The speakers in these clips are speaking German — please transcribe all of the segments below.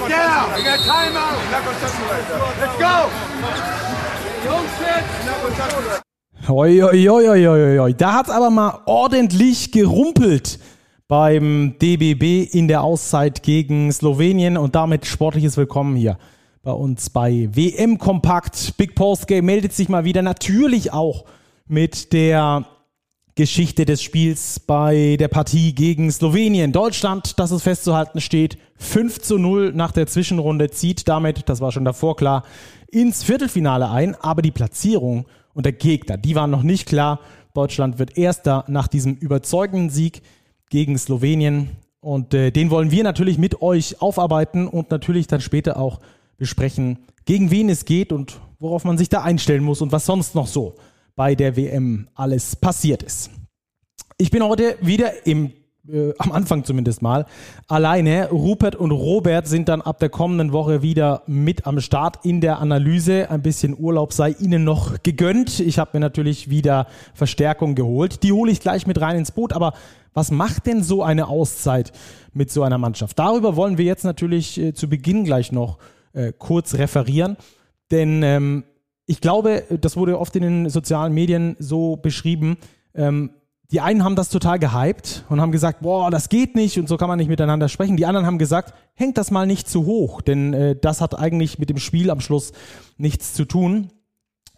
Sit down. You got timeout. Let's go. Oi, oi. Da hat es aber mal ordentlich gerumpelt beim DBB in der Auszeit gegen Slowenien und damit sportliches Willkommen hier bei uns bei WM Kompakt. Big Post Game meldet sich mal wieder natürlich auch mit der Geschichte des Spiels bei der Partie gegen Slowenien. Deutschland, das es festzuhalten steht, 5 zu 0 nach der Zwischenrunde, zieht damit, das war schon davor klar, ins Viertelfinale ein. Aber die Platzierung und der Gegner, die waren noch nicht klar. Deutschland wird erster nach diesem überzeugenden Sieg gegen Slowenien. Und äh, den wollen wir natürlich mit euch aufarbeiten und natürlich dann später auch besprechen, gegen wen es geht und worauf man sich da einstellen muss und was sonst noch so bei der WM alles passiert ist. Ich bin heute wieder im äh, am Anfang zumindest mal, alleine. Rupert und Robert sind dann ab der kommenden Woche wieder mit am Start in der Analyse. Ein bisschen Urlaub sei ihnen noch gegönnt. Ich habe mir natürlich wieder Verstärkung geholt. Die hole ich gleich mit rein ins Boot. Aber was macht denn so eine Auszeit mit so einer Mannschaft? Darüber wollen wir jetzt natürlich äh, zu Beginn gleich noch äh, kurz referieren. Denn ähm, ich glaube, das wurde oft in den sozialen Medien so beschrieben, ähm, die einen haben das total gehypt und haben gesagt, boah, das geht nicht und so kann man nicht miteinander sprechen. Die anderen haben gesagt, hängt das mal nicht zu hoch, denn äh, das hat eigentlich mit dem Spiel am Schluss nichts zu tun.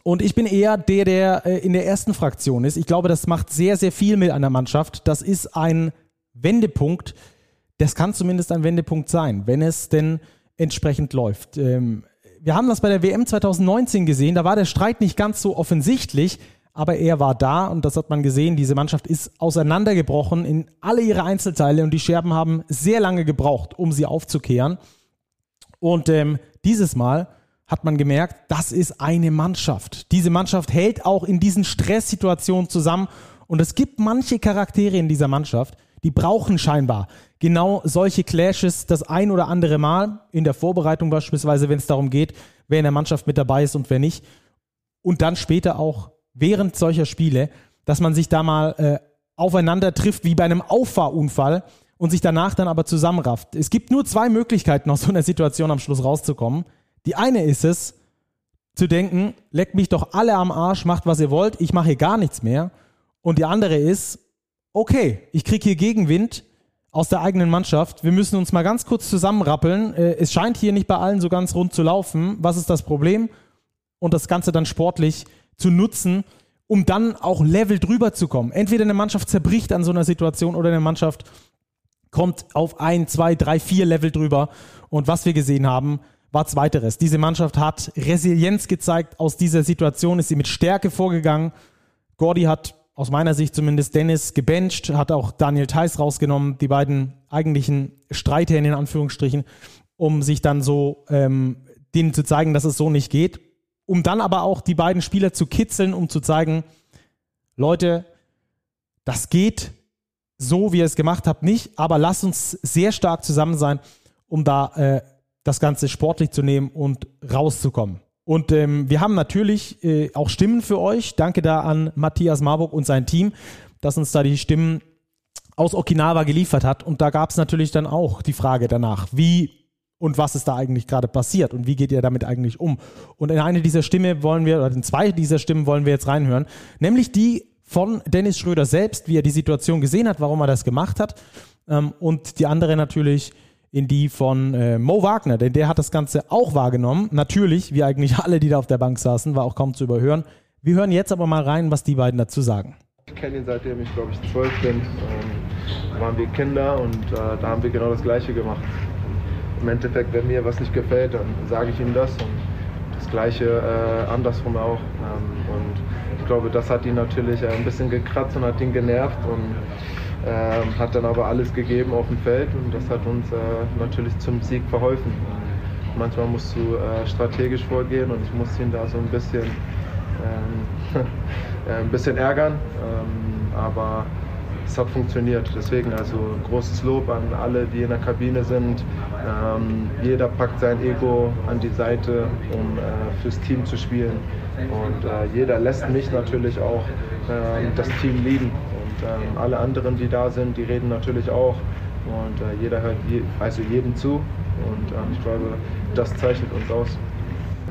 Und ich bin eher der, der äh, in der ersten Fraktion ist. Ich glaube, das macht sehr, sehr viel mit einer Mannschaft. Das ist ein Wendepunkt. Das kann zumindest ein Wendepunkt sein, wenn es denn entsprechend läuft. Ähm, wir haben das bei der WM 2019 gesehen. Da war der Streit nicht ganz so offensichtlich aber er war da und das hat man gesehen. Diese Mannschaft ist auseinandergebrochen in alle ihre Einzelteile und die Scherben haben sehr lange gebraucht, um sie aufzukehren. Und ähm, dieses Mal hat man gemerkt, das ist eine Mannschaft. Diese Mannschaft hält auch in diesen Stresssituationen zusammen und es gibt manche Charaktere in dieser Mannschaft, die brauchen scheinbar genau solche Clashes das ein oder andere Mal in der Vorbereitung beispielsweise, wenn es darum geht, wer in der Mannschaft mit dabei ist und wer nicht. Und dann später auch während solcher Spiele, dass man sich da mal äh, aufeinander trifft wie bei einem Auffahrunfall und sich danach dann aber zusammenrafft. Es gibt nur zwei Möglichkeiten, aus so einer Situation am Schluss rauszukommen. Die eine ist es, zu denken, leckt mich doch alle am Arsch, macht was ihr wollt, ich mache hier gar nichts mehr. Und die andere ist, okay, ich kriege hier Gegenwind aus der eigenen Mannschaft. Wir müssen uns mal ganz kurz zusammenrappeln. Äh, es scheint hier nicht bei allen so ganz rund zu laufen. Was ist das Problem? Und das Ganze dann sportlich zu nutzen, um dann auch Level drüber zu kommen. Entweder eine Mannschaft zerbricht an so einer Situation oder eine Mannschaft kommt auf ein, zwei, drei, vier Level drüber. Und was wir gesehen haben, war zweiteres. Diese Mannschaft hat Resilienz gezeigt. Aus dieser Situation ist sie mit Stärke vorgegangen. Gordy hat aus meiner Sicht zumindest Dennis gebencht, hat auch Daniel Theiss rausgenommen, die beiden eigentlichen Streithähne in Anführungsstrichen, um sich dann so ähm, denen zu zeigen, dass es so nicht geht um dann aber auch die beiden Spieler zu kitzeln, um zu zeigen, Leute, das geht so, wie ihr es gemacht habt, nicht, aber lasst uns sehr stark zusammen sein, um da äh, das Ganze sportlich zu nehmen und rauszukommen. Und ähm, wir haben natürlich äh, auch Stimmen für euch. Danke da an Matthias Marburg und sein Team, dass uns da die Stimmen aus Okinawa geliefert hat. Und da gab es natürlich dann auch die Frage danach, wie und was ist da eigentlich gerade passiert und wie geht ihr damit eigentlich um. Und in eine dieser Stimme wollen wir, oder in zwei dieser Stimmen wollen wir jetzt reinhören, nämlich die von Dennis Schröder selbst, wie er die Situation gesehen hat, warum er das gemacht hat. Ähm, und die andere natürlich in die von äh, Mo Wagner, denn der hat das Ganze auch wahrgenommen. Natürlich, wie eigentlich alle, die da auf der Bank saßen, war auch kaum zu überhören. Wir hören jetzt aber mal rein, was die beiden dazu sagen. Ich kenne ihn seitdem ich, glaube ich, zwölf bin. Ähm, waren wir Kinder und äh, da haben wir genau das Gleiche gemacht im Endeffekt, wenn mir was nicht gefällt, dann sage ich ihm das und das Gleiche äh, andersrum auch. Ähm, und ich glaube, das hat ihn natürlich äh, ein bisschen gekratzt und hat ihn genervt und äh, hat dann aber alles gegeben auf dem Feld und das hat uns äh, natürlich zum Sieg verholfen. Manchmal musst du äh, strategisch vorgehen und ich musste ihn da so ein bisschen, ähm, ein bisschen ärgern. Ähm, aber es hat funktioniert. Deswegen also großes Lob an alle, die in der Kabine sind. Ähm, jeder packt sein Ego an die Seite, um äh, fürs Team zu spielen. Und äh, jeder lässt mich natürlich auch äh, das Team lieben. Ähm, alle anderen, die da sind, die reden natürlich auch. Und äh, jeder hört je, also jedem zu. Und ähm, ich glaube, das zeichnet uns aus.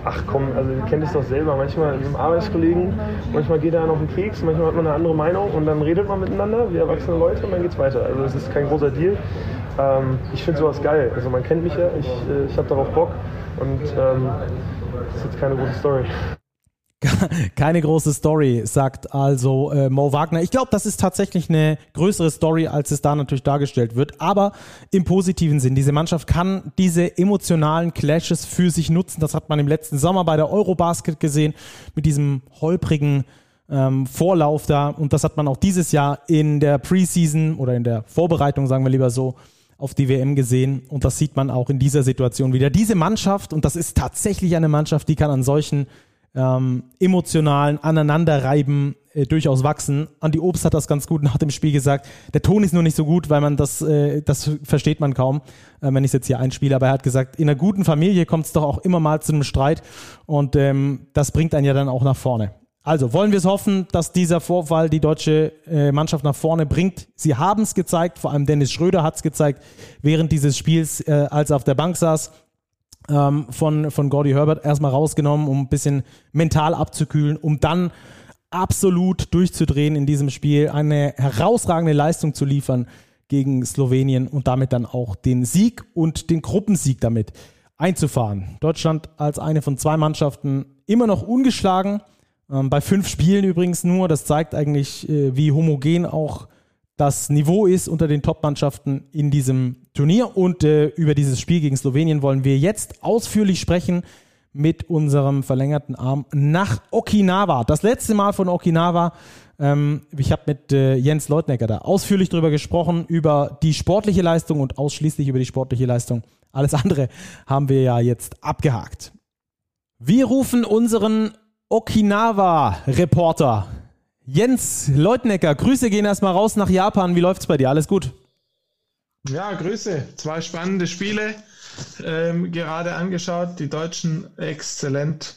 Ach komm, also ihr kennt es doch selber. Manchmal mit einem Arbeitskollegen, manchmal geht er auf den Keks, manchmal hat man eine andere Meinung und dann redet man miteinander wie erwachsene Leute und dann geht's weiter. Also es ist kein großer Deal. Ähm, ich finde sowas geil. Also man kennt mich ja, ich, äh, ich habe darauf Bock und ähm, das ist jetzt keine große Story. Keine große Story, sagt also äh, Mo Wagner. Ich glaube, das ist tatsächlich eine größere Story, als es da natürlich dargestellt wird. Aber im positiven Sinn, diese Mannschaft kann diese emotionalen Clashes für sich nutzen. Das hat man im letzten Sommer bei der Eurobasket gesehen, mit diesem holprigen ähm, Vorlauf da. Und das hat man auch dieses Jahr in der Preseason oder in der Vorbereitung, sagen wir lieber so, auf die WM gesehen. Und das sieht man auch in dieser Situation wieder. Diese Mannschaft, und das ist tatsächlich eine Mannschaft, die kann an solchen ähm, emotionalen Aneinanderreiben äh, durchaus wachsen. Andi Obst hat das ganz gut nach dem Spiel gesagt. Der Ton ist nur nicht so gut, weil man das, äh, das versteht man kaum, äh, wenn ich es jetzt hier einspiele. Aber er hat gesagt, in einer guten Familie kommt es doch auch immer mal zu einem Streit und ähm, das bringt einen ja dann auch nach vorne. Also wollen wir es hoffen, dass dieser Vorfall die deutsche äh, Mannschaft nach vorne bringt. Sie haben es gezeigt, vor allem Dennis Schröder hat es gezeigt, während dieses Spiels, äh, als er auf der Bank saß ähm, von, von Gordy Herbert erstmal rausgenommen, um ein bisschen mental abzukühlen, um dann absolut durchzudrehen in diesem Spiel, eine herausragende Leistung zu liefern gegen Slowenien und damit dann auch den Sieg und den Gruppensieg damit einzufahren. Deutschland als eine von zwei Mannschaften immer noch ungeschlagen, ähm, bei fünf Spielen übrigens nur. Das zeigt eigentlich, äh, wie homogen auch das Niveau ist unter den Top-Mannschaften in diesem Turnier. Und äh, über dieses Spiel gegen Slowenien wollen wir jetzt ausführlich sprechen mit unserem verlängerten Arm nach Okinawa. Das letzte Mal von Okinawa. Ähm, ich habe mit äh, Jens Leutnecker da ausführlich darüber gesprochen, über die sportliche Leistung und ausschließlich über die sportliche Leistung. Alles andere haben wir ja jetzt abgehakt. Wir rufen unseren Okinawa-Reporter Jens Leutnecker, Grüße gehen erstmal raus nach Japan. Wie läuft's bei dir? Alles gut? Ja, Grüße. Zwei spannende Spiele ähm, gerade angeschaut. Die Deutschen exzellent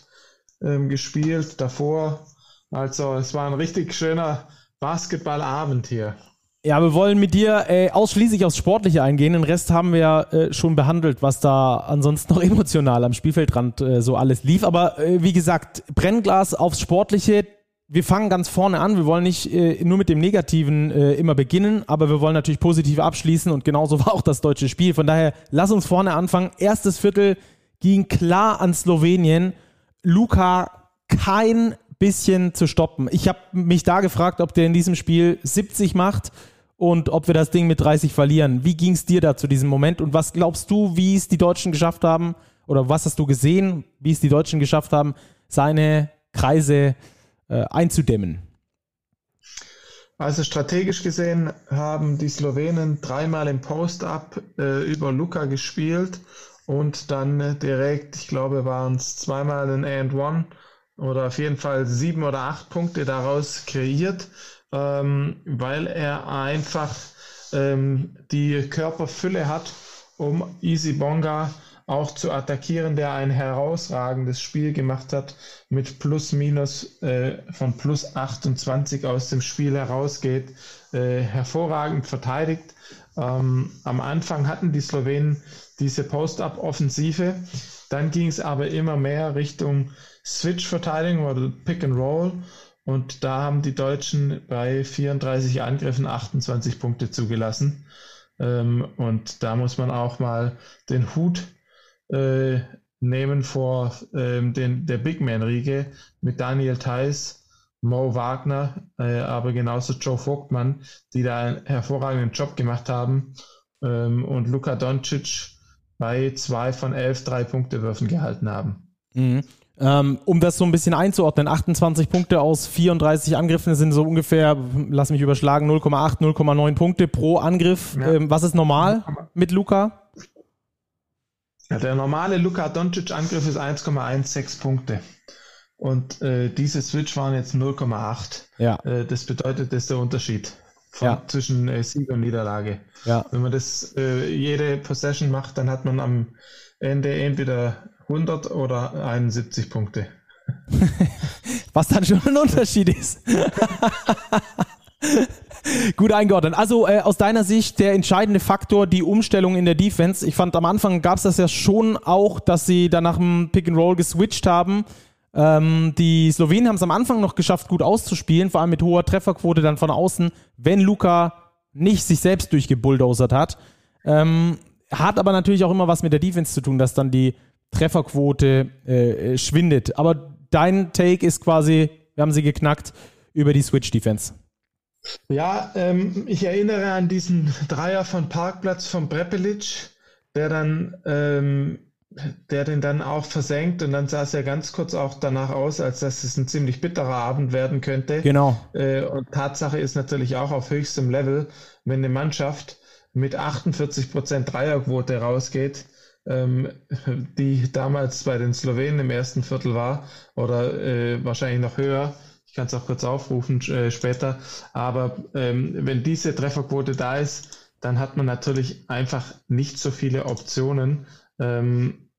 ähm, gespielt davor. Also es war ein richtig schöner Basketballabend hier. Ja, wir wollen mit dir äh, ausschließlich aufs Sportliche eingehen. Den Rest haben wir ja äh, schon behandelt, was da ansonsten noch emotional am Spielfeldrand äh, so alles lief. Aber äh, wie gesagt, Brennglas aufs Sportliche wir fangen ganz vorne an. Wir wollen nicht äh, nur mit dem Negativen äh, immer beginnen, aber wir wollen natürlich positiv abschließen und genauso war auch das deutsche Spiel. Von daher, lass uns vorne anfangen. Erstes Viertel ging klar an Slowenien. Luca kein bisschen zu stoppen. Ich habe mich da gefragt, ob der in diesem Spiel 70 macht und ob wir das Ding mit 30 verlieren. Wie ging es dir da zu diesem Moment und was glaubst du, wie es die Deutschen geschafft haben oder was hast du gesehen, wie es die Deutschen geschafft haben, seine Kreise zu äh, einzudämmen? Also strategisch gesehen haben die Slowenen dreimal im Post-Up äh, über Luca gespielt und dann direkt, ich glaube, waren es zweimal ein And One oder auf jeden Fall sieben oder acht Punkte daraus kreiert, ähm, weil er einfach ähm, die Körperfülle hat, um Easy Bonga auch zu attackieren, der ein herausragendes Spiel gemacht hat, mit plus minus äh, von plus 28 aus dem Spiel herausgeht, äh, hervorragend verteidigt. Ähm, am Anfang hatten die Slowenen diese Post-Up-Offensive, dann ging es aber immer mehr Richtung Switch-Verteidigung oder Pick and Roll. Und da haben die Deutschen bei 34 Angriffen 28 Punkte zugelassen. Ähm, und da muss man auch mal den Hut äh, nehmen vor ähm, den, der Big Man-Riege mit Daniel Theiss, Mo Wagner, äh, aber genauso Joe Vogtmann, die da einen hervorragenden Job gemacht haben ähm, und Luka Doncic bei zwei von elf Drei-Punkte-Würfen gehalten haben. Mhm. Ähm, um das so ein bisschen einzuordnen, 28 Punkte aus 34 Angriffen sind so ungefähr, lass mich überschlagen, 0,8, 0,9 Punkte pro Angriff. Ja. Ähm, was ist normal mit Luca? Ja, der normale Luka Doncic-Angriff ist 1,16 Punkte. Und äh, diese Switch waren jetzt 0,8. Ja. Äh, das bedeutet, das ist der Unterschied von, ja. zwischen äh, Sieg und Niederlage. Ja. Wenn man das äh, jede Possession macht, dann hat man am Ende entweder 100 oder 71 Punkte. Was dann schon ein Unterschied ist. Gut eingeordnet. Also äh, aus deiner Sicht der entscheidende Faktor die Umstellung in der Defense. Ich fand am Anfang gab es das ja schon auch, dass sie dann nach dem Pick and Roll geswitcht haben. Ähm, die Slowenen haben es am Anfang noch geschafft, gut auszuspielen, vor allem mit hoher Trefferquote dann von außen, wenn Luca nicht sich selbst durchgebulldozert hat. Ähm, hat aber natürlich auch immer was mit der Defense zu tun, dass dann die Trefferquote äh, schwindet. Aber dein Take ist quasi, wir haben sie geknackt über die Switch-Defense. Ja, ähm, ich erinnere an diesen Dreier von Parkplatz von Brepelic, der dann, ähm, der den dann auch versenkt und dann sah es ja ganz kurz auch danach aus, als dass es ein ziemlich bitterer Abend werden könnte. Genau. Äh, und Tatsache ist natürlich auch auf höchstem Level, wenn eine Mannschaft mit 48% Dreierquote rausgeht, ähm, die damals bei den Slowenen im ersten Viertel war oder äh, wahrscheinlich noch höher. Ich kann es auch kurz aufrufen äh, später. Aber ähm, wenn diese Trefferquote da ist, dann hat man natürlich einfach nicht so viele Optionen, ähm,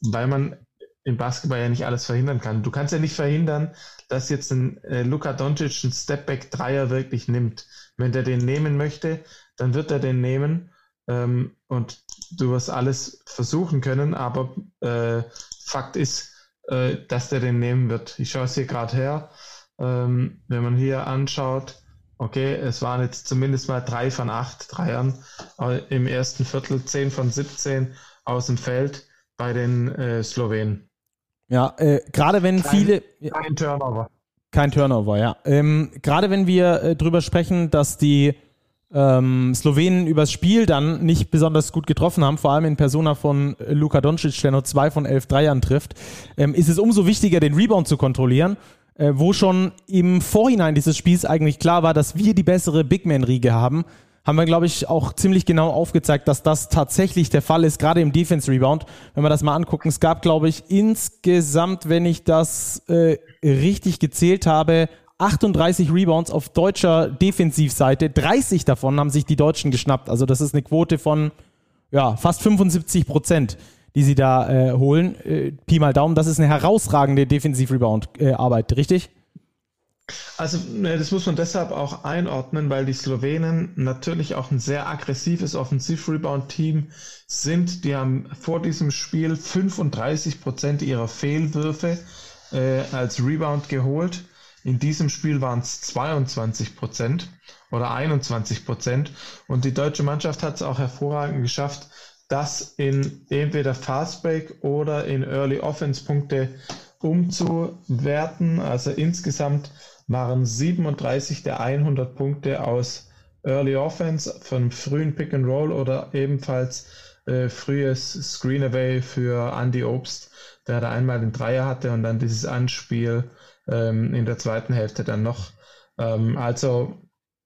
weil man im Basketball ja nicht alles verhindern kann. Du kannst ja nicht verhindern, dass jetzt ein äh, Luka Doncic einen Stepback-Dreier wirklich nimmt. Wenn der den nehmen möchte, dann wird er den nehmen. Ähm, und du wirst alles versuchen können, aber äh, Fakt ist, äh, dass der den nehmen wird. Ich schaue es hier gerade her. Ähm, wenn man hier anschaut, okay, es waren jetzt zumindest mal drei von acht Dreiern äh, im ersten Viertel, zehn von 17 aus dem Feld bei den äh, Slowenen. Ja, äh, gerade wenn kein, viele. Kein Turnover. Kein Turnover, ja. Ähm, gerade wenn wir äh, drüber sprechen, dass die ähm, Slowenen übers Spiel dann nicht besonders gut getroffen haben, vor allem in Persona von Luka Doncic, der nur zwei von elf Dreiern trifft, ähm, ist es umso wichtiger, den Rebound zu kontrollieren, äh, wo schon im Vorhinein dieses Spiels eigentlich klar war, dass wir die bessere Big Man-Riege haben. Haben wir, glaube ich, auch ziemlich genau aufgezeigt, dass das tatsächlich der Fall ist, gerade im Defense-Rebound. Wenn wir das mal angucken, es gab, glaube ich, insgesamt, wenn ich das äh, richtig gezählt habe, 38 Rebounds auf deutscher Defensivseite. 30 davon haben sich die Deutschen geschnappt. Also das ist eine Quote von ja, fast 75 Prozent, die sie da äh, holen. Äh, Pi mal Daumen, das ist eine herausragende Defensiv-Rebound-Arbeit, richtig? Also ne, das muss man deshalb auch einordnen, weil die Slowenen natürlich auch ein sehr aggressives Offensiv-Rebound-Team sind. Die haben vor diesem Spiel 35 Prozent ihrer Fehlwürfe äh, als Rebound geholt. In diesem Spiel waren es 22 Prozent oder 21 Prozent. Und die deutsche Mannschaft hat es auch hervorragend geschafft, das in entweder Fastbreak oder in Early Offense Punkte umzuwerten. Also insgesamt waren 37 der 100 Punkte aus Early Offense von frühen Pick and Roll oder ebenfalls äh, frühes Screen Away für Andy Obst, der da einmal den Dreier hatte und dann dieses Anspiel ähm, in der zweiten Hälfte dann noch. Ähm, also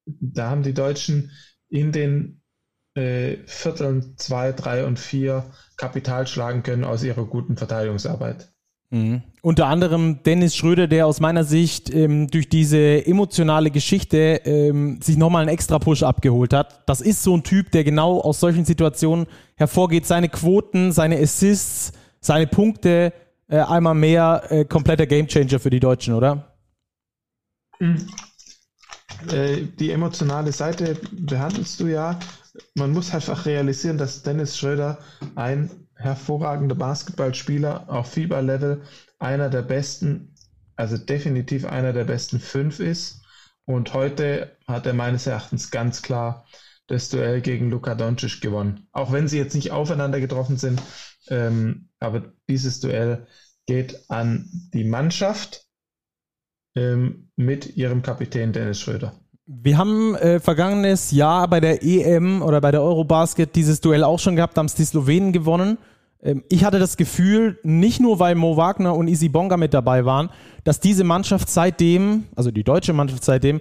da haben die Deutschen in den äh, Vierteln 2, 3 und 4 Kapital schlagen können aus ihrer guten Verteidigungsarbeit. Mhm. Unter anderem Dennis Schröder, der aus meiner Sicht ähm, durch diese emotionale Geschichte ähm, sich nochmal einen extra Push abgeholt hat. Das ist so ein Typ, der genau aus solchen Situationen hervorgeht. Seine Quoten, seine Assists, seine Punkte, äh, einmal mehr äh, kompletter Gamechanger für die Deutschen, oder? Mhm. Äh, die emotionale Seite behandelst du ja. Man muss einfach realisieren, dass Dennis Schröder ein hervorragender Basketballspieler auf FIBA-Level, einer der besten, also definitiv einer der besten fünf ist. Und heute hat er meines Erachtens ganz klar das Duell gegen Luka Doncic gewonnen. Auch wenn sie jetzt nicht aufeinander getroffen sind, ähm, aber dieses Duell geht an die Mannschaft ähm, mit ihrem Kapitän Dennis Schröder. Wir haben äh, vergangenes Jahr bei der EM oder bei der Eurobasket dieses Duell auch schon gehabt, haben es die Slowenen gewonnen. Ähm, ich hatte das Gefühl, nicht nur weil Mo Wagner und Easy Bonga mit dabei waren, dass diese Mannschaft seitdem, also die deutsche Mannschaft seitdem,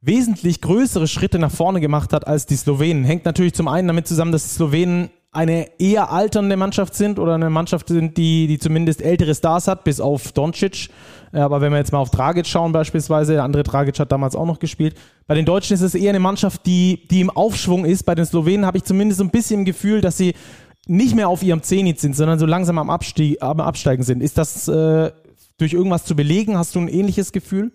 wesentlich größere Schritte nach vorne gemacht hat als die Slowenen. Hängt natürlich zum einen damit zusammen, dass die Slowenen eine eher alternde Mannschaft sind oder eine Mannschaft sind, die, die zumindest ältere Stars hat, bis auf Doncic. Aber wenn wir jetzt mal auf Dragic schauen beispielsweise, der andere Dragic hat damals auch noch gespielt. Bei den Deutschen ist es eher eine Mannschaft, die, die im Aufschwung ist. Bei den Slowenen habe ich zumindest so ein bisschen im Gefühl, dass sie nicht mehr auf ihrem Zenit sind, sondern so langsam am, Abstieg, am Absteigen sind. Ist das äh, durch irgendwas zu belegen? Hast du ein ähnliches Gefühl?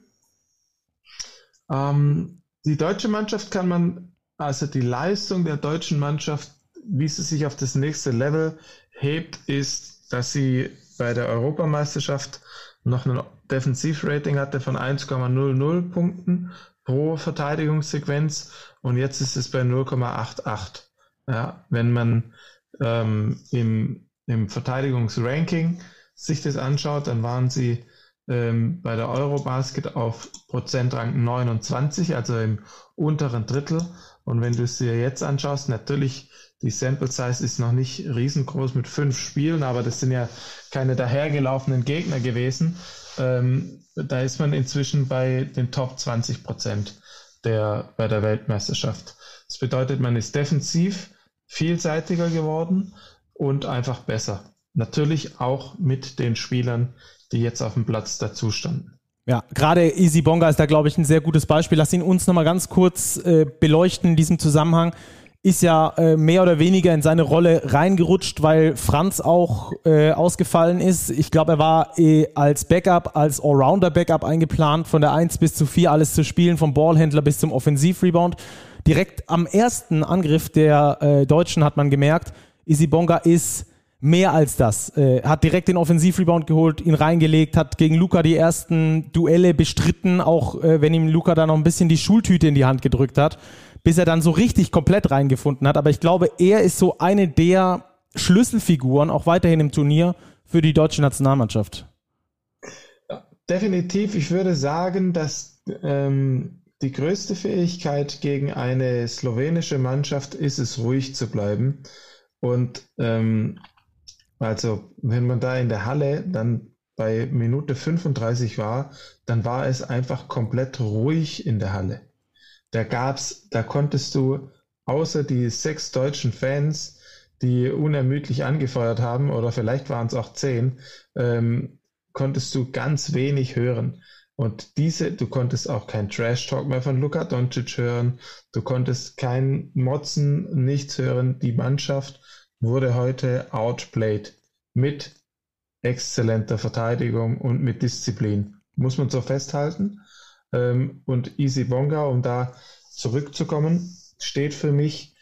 Ähm, die deutsche Mannschaft kann man, also die Leistung der deutschen Mannschaft, wie sie sich auf das nächste Level hebt, ist, dass sie bei der Europameisterschaft noch ein Defensivrating hatte von 1,00 Punkten pro Verteidigungssequenz und jetzt ist es bei 0,88. Ja, wenn man ähm, im, im Verteidigungsranking sich das anschaut, dann waren sie ähm, bei der Eurobasket auf Prozentrang 29, also im unteren Drittel. Und wenn du es dir jetzt anschaust, natürlich, die Sample Size ist noch nicht riesengroß mit fünf Spielen, aber das sind ja keine dahergelaufenen Gegner gewesen. Ähm, da ist man inzwischen bei den Top 20 Prozent der, bei der Weltmeisterschaft. Das bedeutet, man ist defensiv vielseitiger geworden und einfach besser. Natürlich auch mit den Spielern, die jetzt auf dem Platz dazu standen. Ja, gerade Easy Bonga ist da, glaube ich, ein sehr gutes Beispiel. Lass ihn uns nochmal ganz kurz äh, beleuchten in diesem Zusammenhang. Ist ja äh, mehr oder weniger in seine Rolle reingerutscht, weil Franz auch äh, ausgefallen ist. Ich glaube, er war äh, als Backup, als Allrounder-Backup eingeplant, von der 1 bis zu 4 alles zu spielen, vom Ballhändler bis zum Offensivrebound. Direkt am ersten Angriff der äh, Deutschen hat man gemerkt, Easy Bonga ist mehr als das. Äh, hat direkt den Offensivrebound geholt, ihn reingelegt, hat gegen Luca die ersten Duelle bestritten, auch äh, wenn ihm Luca da noch ein bisschen die Schultüte in die Hand gedrückt hat, bis er dann so richtig komplett reingefunden hat. Aber ich glaube, er ist so eine der Schlüsselfiguren, auch weiterhin im Turnier, für die deutsche Nationalmannschaft. Definitiv. Ich würde sagen, dass ähm, die größte Fähigkeit gegen eine slowenische Mannschaft ist es, ruhig zu bleiben. Und ähm, also, wenn man da in der Halle dann bei Minute 35 war, dann war es einfach komplett ruhig in der Halle. Da gab's, da konntest du außer die sechs deutschen Fans, die unermüdlich angefeuert haben, oder vielleicht waren es auch zehn, ähm, konntest du ganz wenig hören. Und diese, du konntest auch kein Trash-Talk mehr von Luka Doncic hören, du konntest kein Motzen, nichts hören. Die Mannschaft wurde heute outplayed mit exzellenter Verteidigung und mit Disziplin. Muss man so festhalten. Ähm, und Easy Bonga, um da zurückzukommen, steht für mich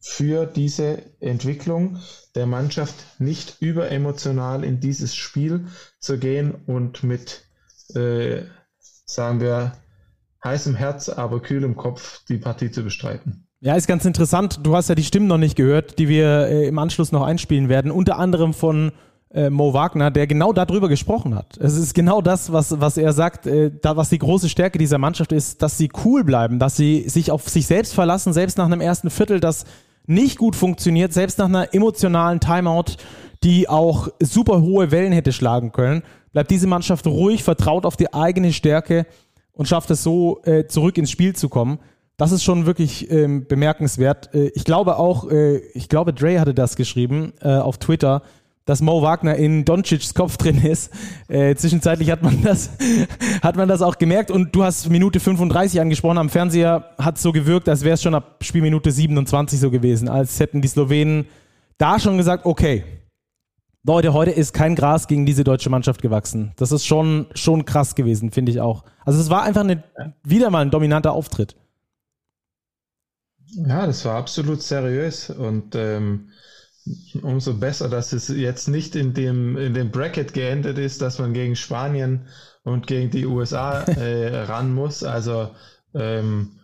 für diese Entwicklung der Mannschaft nicht überemotional in dieses Spiel zu gehen und mit, äh, sagen wir, heißem Herz, aber kühlem Kopf die Partie zu bestreiten. Ja, ist ganz interessant. Du hast ja die Stimmen noch nicht gehört, die wir äh, im Anschluss noch einspielen werden. Unter anderem von äh, Mo Wagner, der genau darüber gesprochen hat. Es ist genau das, was, was er sagt, äh, da, was die große Stärke dieser Mannschaft ist, dass sie cool bleiben, dass sie sich auf sich selbst verlassen, selbst nach einem ersten Viertel, das nicht gut funktioniert, selbst nach einer emotionalen Timeout, die auch super hohe Wellen hätte schlagen können, bleibt diese Mannschaft ruhig, vertraut auf die eigene Stärke und schafft es so, äh, zurück ins Spiel zu kommen. Das ist schon wirklich ähm, bemerkenswert. Äh, ich glaube auch, äh, ich glaube, Dre hatte das geschrieben äh, auf Twitter, dass Mo Wagner in Doncic's Kopf drin ist. Äh, zwischenzeitlich hat man das, hat man das auch gemerkt. Und du hast Minute 35 angesprochen. Am Fernseher hat es so gewirkt, als wäre es schon ab Spielminute 27 so gewesen, als hätten die Slowenen da schon gesagt, okay, Leute, heute ist kein Gras gegen diese deutsche Mannschaft gewachsen. Das ist schon, schon krass gewesen, finde ich auch. Also es war einfach eine, wieder mal ein dominanter Auftritt. Ja, das war absolut seriös und ähm, umso besser, dass es jetzt nicht in dem, in dem Bracket geendet ist, dass man gegen Spanien und gegen die USA äh, ran muss. Also, ähm,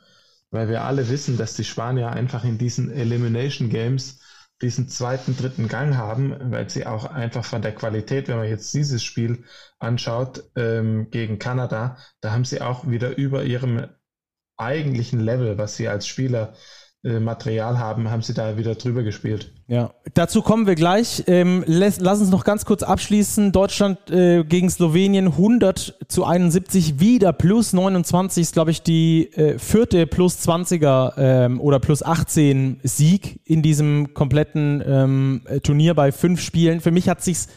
weil wir alle wissen, dass die Spanier einfach in diesen Elimination Games diesen zweiten, dritten Gang haben, weil sie auch einfach von der Qualität, wenn man jetzt dieses Spiel anschaut ähm, gegen Kanada, da haben sie auch wieder über ihrem eigentlichen Level, was sie als Spieler äh, Material haben, haben sie da wieder drüber gespielt. Ja, dazu kommen wir gleich. Ähm, lass, lass uns noch ganz kurz abschließen. Deutschland äh, gegen Slowenien 100 zu 71, wieder plus 29 ist, glaube ich, die äh, vierte plus 20er ähm, oder plus 18 Sieg in diesem kompletten ähm, Turnier bei fünf Spielen. Für mich hat sich's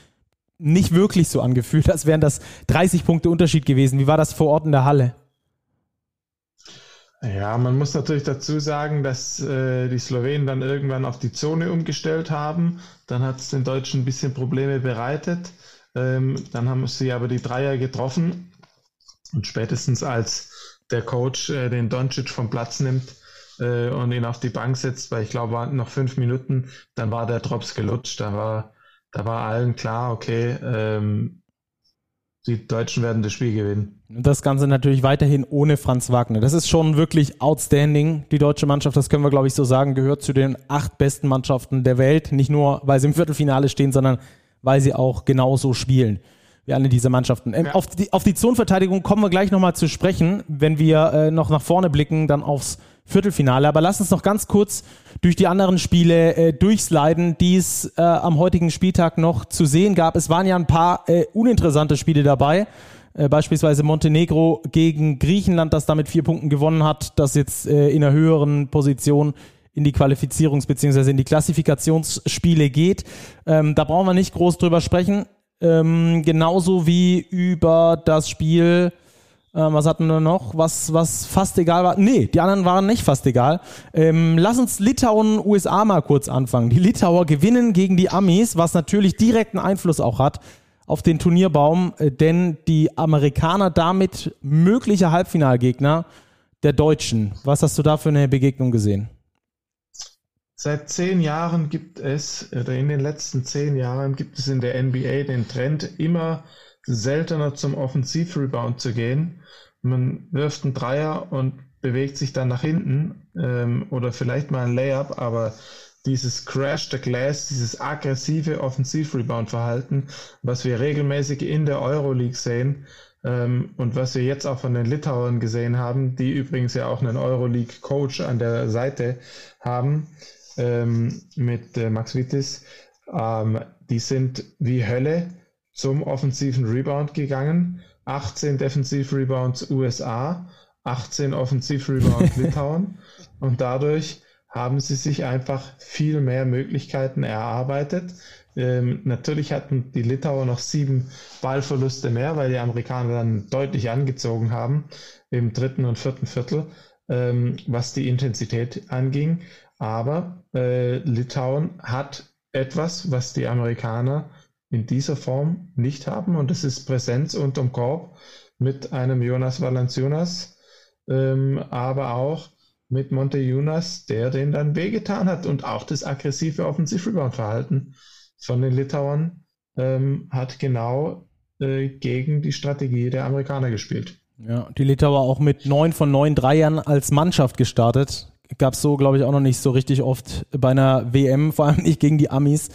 nicht wirklich so angefühlt, als wären das 30 Punkte Unterschied gewesen. Wie war das vor Ort in der Halle? Ja, man muss natürlich dazu sagen, dass äh, die Slowenen dann irgendwann auf die Zone umgestellt haben. Dann hat es den Deutschen ein bisschen Probleme bereitet. Ähm, dann haben sie aber die Dreier getroffen. Und spätestens als der Coach äh, den Doncic vom Platz nimmt äh, und ihn auf die Bank setzt, weil ich glaube, noch fünf Minuten, dann war der Drops gelutscht. Da war, da war allen klar, okay, ähm, die Deutschen werden das Spiel gewinnen. Und das Ganze natürlich weiterhin ohne Franz Wagner. Das ist schon wirklich outstanding. Die deutsche Mannschaft, das können wir glaube ich so sagen, gehört zu den acht besten Mannschaften der Welt. Nicht nur, weil sie im Viertelfinale stehen, sondern weil sie auch genauso spielen wie alle diese Mannschaften. Ähm, ja. auf, die, auf die Zonenverteidigung kommen wir gleich nochmal zu sprechen, wenn wir äh, noch nach vorne blicken, dann aufs Viertelfinale. Aber lass uns noch ganz kurz durch die anderen Spiele äh, durchsliden, die es äh, am heutigen Spieltag noch zu sehen gab. Es waren ja ein paar äh, uninteressante Spiele dabei. Äh, beispielsweise Montenegro gegen Griechenland, das damit vier Punkten gewonnen hat, das jetzt äh, in einer höheren Position in die Qualifizierungs- bzw. in die Klassifikationsspiele geht. Ähm, da brauchen wir nicht groß drüber sprechen. Ähm, genauso wie über das Spiel, äh, was hatten wir noch, was, was fast egal war. Nee, die anderen waren nicht fast egal. Ähm, lass uns Litauen, USA mal kurz anfangen. Die Litauer gewinnen gegen die Amis, was natürlich direkten Einfluss auch hat auf den Turnierbaum, äh, denn die Amerikaner damit mögliche Halbfinalgegner der Deutschen. Was hast du da für eine Begegnung gesehen? Seit zehn Jahren gibt es, oder in den letzten zehn Jahren gibt es in der NBA den Trend, immer seltener zum Offensivrebound zu gehen. Man wirft einen Dreier und bewegt sich dann nach hinten ähm, oder vielleicht mal ein Layup, aber dieses Crash the Glass, dieses aggressive Offensivrebound-Verhalten, was wir regelmäßig in der Euroleague sehen ähm, und was wir jetzt auch von den Litauern gesehen haben, die übrigens ja auch einen Euroleague-Coach an der Seite haben, ähm, mit äh, Max Wittis, ähm, die sind wie Hölle zum offensiven Rebound gegangen. 18 Defensiv-Rebounds USA, 18 Offensiv-Rebounds Litauen und dadurch haben sie sich einfach viel mehr Möglichkeiten erarbeitet. Ähm, natürlich hatten die Litauer noch sieben Ballverluste mehr, weil die Amerikaner dann deutlich angezogen haben im dritten und vierten Viertel, ähm, was die Intensität anging. Aber äh, Litauen hat etwas, was die Amerikaner in dieser Form nicht haben, und das ist Präsenz unterm Korb mit einem Jonas Valanciunas, ähm, aber auch mit Monte Jonas, der den dann wehgetan hat. Und auch das aggressive Offensiv-Rebound-Verhalten von den Litauern ähm, hat genau äh, gegen die Strategie der Amerikaner gespielt. Ja, die Litauer auch mit neun von neun Dreiern als Mannschaft gestartet gab es so, glaube ich, auch noch nicht so richtig oft bei einer WM, vor allem nicht gegen die Amis.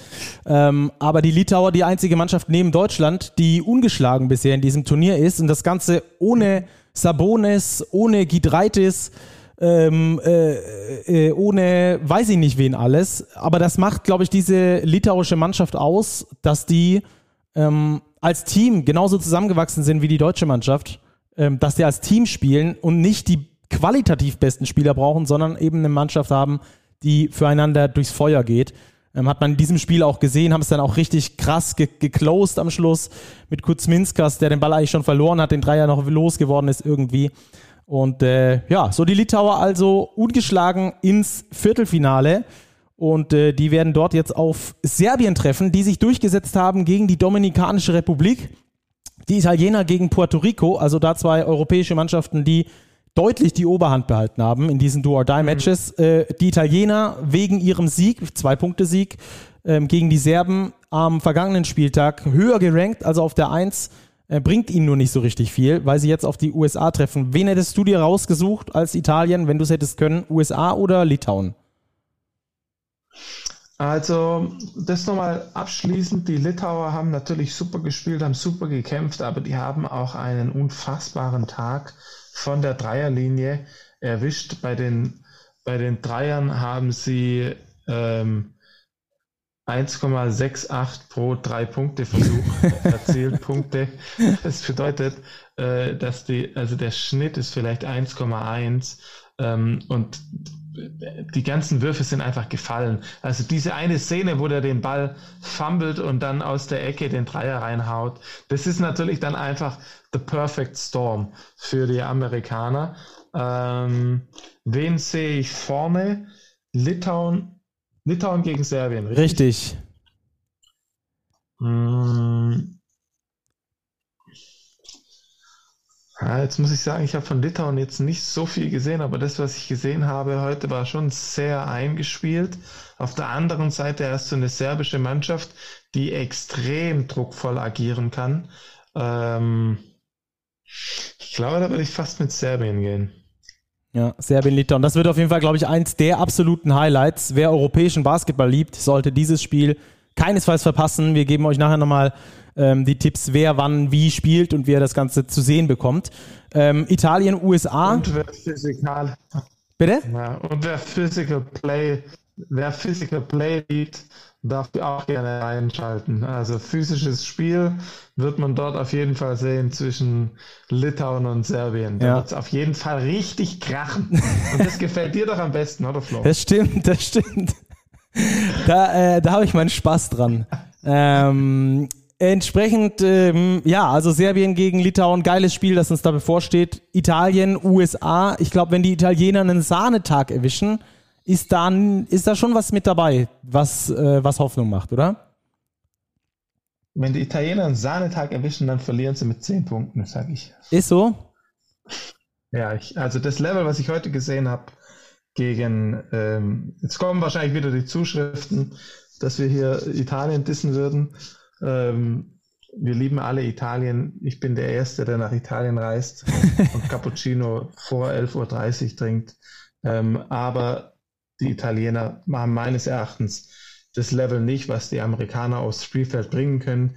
Ähm, aber die Litauer, die einzige Mannschaft neben Deutschland, die ungeschlagen bisher in diesem Turnier ist und das Ganze ohne Sabonis, ohne Gidreitis, ähm, äh, äh, ohne weiß ich nicht wen alles. Aber das macht, glaube ich, diese litauische Mannschaft aus, dass die ähm, als Team genauso zusammengewachsen sind wie die deutsche Mannschaft, ähm, dass die als Team spielen und nicht die qualitativ besten Spieler brauchen, sondern eben eine Mannschaft haben, die füreinander durchs Feuer geht. Ähm, hat man in diesem Spiel auch gesehen, haben es dann auch richtig krass ge geclosed am Schluss mit Kuzminskas, der den Ball eigentlich schon verloren hat, den Dreier noch losgeworden ist irgendwie. Und äh, ja, so die Litauer also ungeschlagen ins Viertelfinale. Und äh, die werden dort jetzt auf Serbien treffen, die sich durchgesetzt haben gegen die Dominikanische Republik. Die Italiener gegen Puerto Rico, also da zwei europäische Mannschaften, die deutlich die Oberhand behalten haben in diesen Do-or-Die-Matches. Mhm. Äh, die Italiener wegen ihrem Sieg, Zwei-Punkte-Sieg ähm, gegen die Serben am vergangenen Spieltag höher gerankt, also auf der 1, äh, bringt ihnen nur nicht so richtig viel, weil sie jetzt auf die USA treffen. Wen hättest du dir rausgesucht als Italien, wenn du es hättest können? USA oder Litauen? Also, das nochmal abschließend. Die Litauer haben natürlich super gespielt, haben super gekämpft, aber die haben auch einen unfassbaren Tag von der Dreierlinie erwischt. Bei den, bei den Dreiern haben sie ähm, 1,68 pro drei Punkte Versuch erzielt Punkte. Das bedeutet, äh, dass die, also der Schnitt ist vielleicht 1,1 ähm, und die ganzen Würfe sind einfach gefallen. Also diese eine Szene, wo der den Ball fummelt und dann aus der Ecke den Dreier reinhaut, das ist natürlich dann einfach the perfect storm für die Amerikaner. Ähm, wen sehe ich vorne? Litauen, Litauen gegen Serbien, richtig? Richtig. Hm. Ja, jetzt muss ich sagen, ich habe von Litauen jetzt nicht so viel gesehen, aber das, was ich gesehen habe heute, war schon sehr eingespielt. Auf der anderen Seite hast du eine serbische Mannschaft, die extrem druckvoll agieren kann. Ähm, ich glaube, da würde ich fast mit Serbien gehen. Ja, Serbien-Litauen. Das wird auf jeden Fall, glaube ich, eins der absoluten Highlights. Wer europäischen Basketball liebt, sollte dieses Spiel keinesfalls verpassen. Wir geben euch nachher nochmal ähm, die Tipps, wer wann wie spielt und wie er das Ganze zu sehen bekommt. Ähm, Italien, USA. Und wer physikal. Bitte? Ja, und wer Physical Play, wer Physical Play liebt, darf auch gerne einschalten. Also physisches Spiel wird man dort auf jeden Fall sehen zwischen Litauen und Serbien. Da ja. wird es auf jeden Fall richtig krachen. Und das gefällt dir doch am besten, oder Flo? Das stimmt, das stimmt. Da, äh, da habe ich meinen Spaß dran. Ähm, entsprechend, ähm, ja, also Serbien gegen Litauen, geiles Spiel, das uns da bevorsteht. Italien, USA. Ich glaube, wenn die Italiener einen Sahnetag erwischen, ist da, ist da schon was mit dabei, was, äh, was Hoffnung macht, oder? Wenn die Italiener einen Sahnetag erwischen, dann verlieren sie mit 10 Punkten, sage ich. Ist so? Ja, ich, also das Level, was ich heute gesehen habe, gegen, ähm, jetzt kommen wahrscheinlich wieder die Zuschriften, dass wir hier Italien dissen würden. Ähm, wir lieben alle Italien. Ich bin der Erste, der nach Italien reist und Cappuccino vor 11.30 Uhr trinkt. Ähm, aber die Italiener haben meines Erachtens das Level nicht, was die Amerikaner aufs Spielfeld bringen können.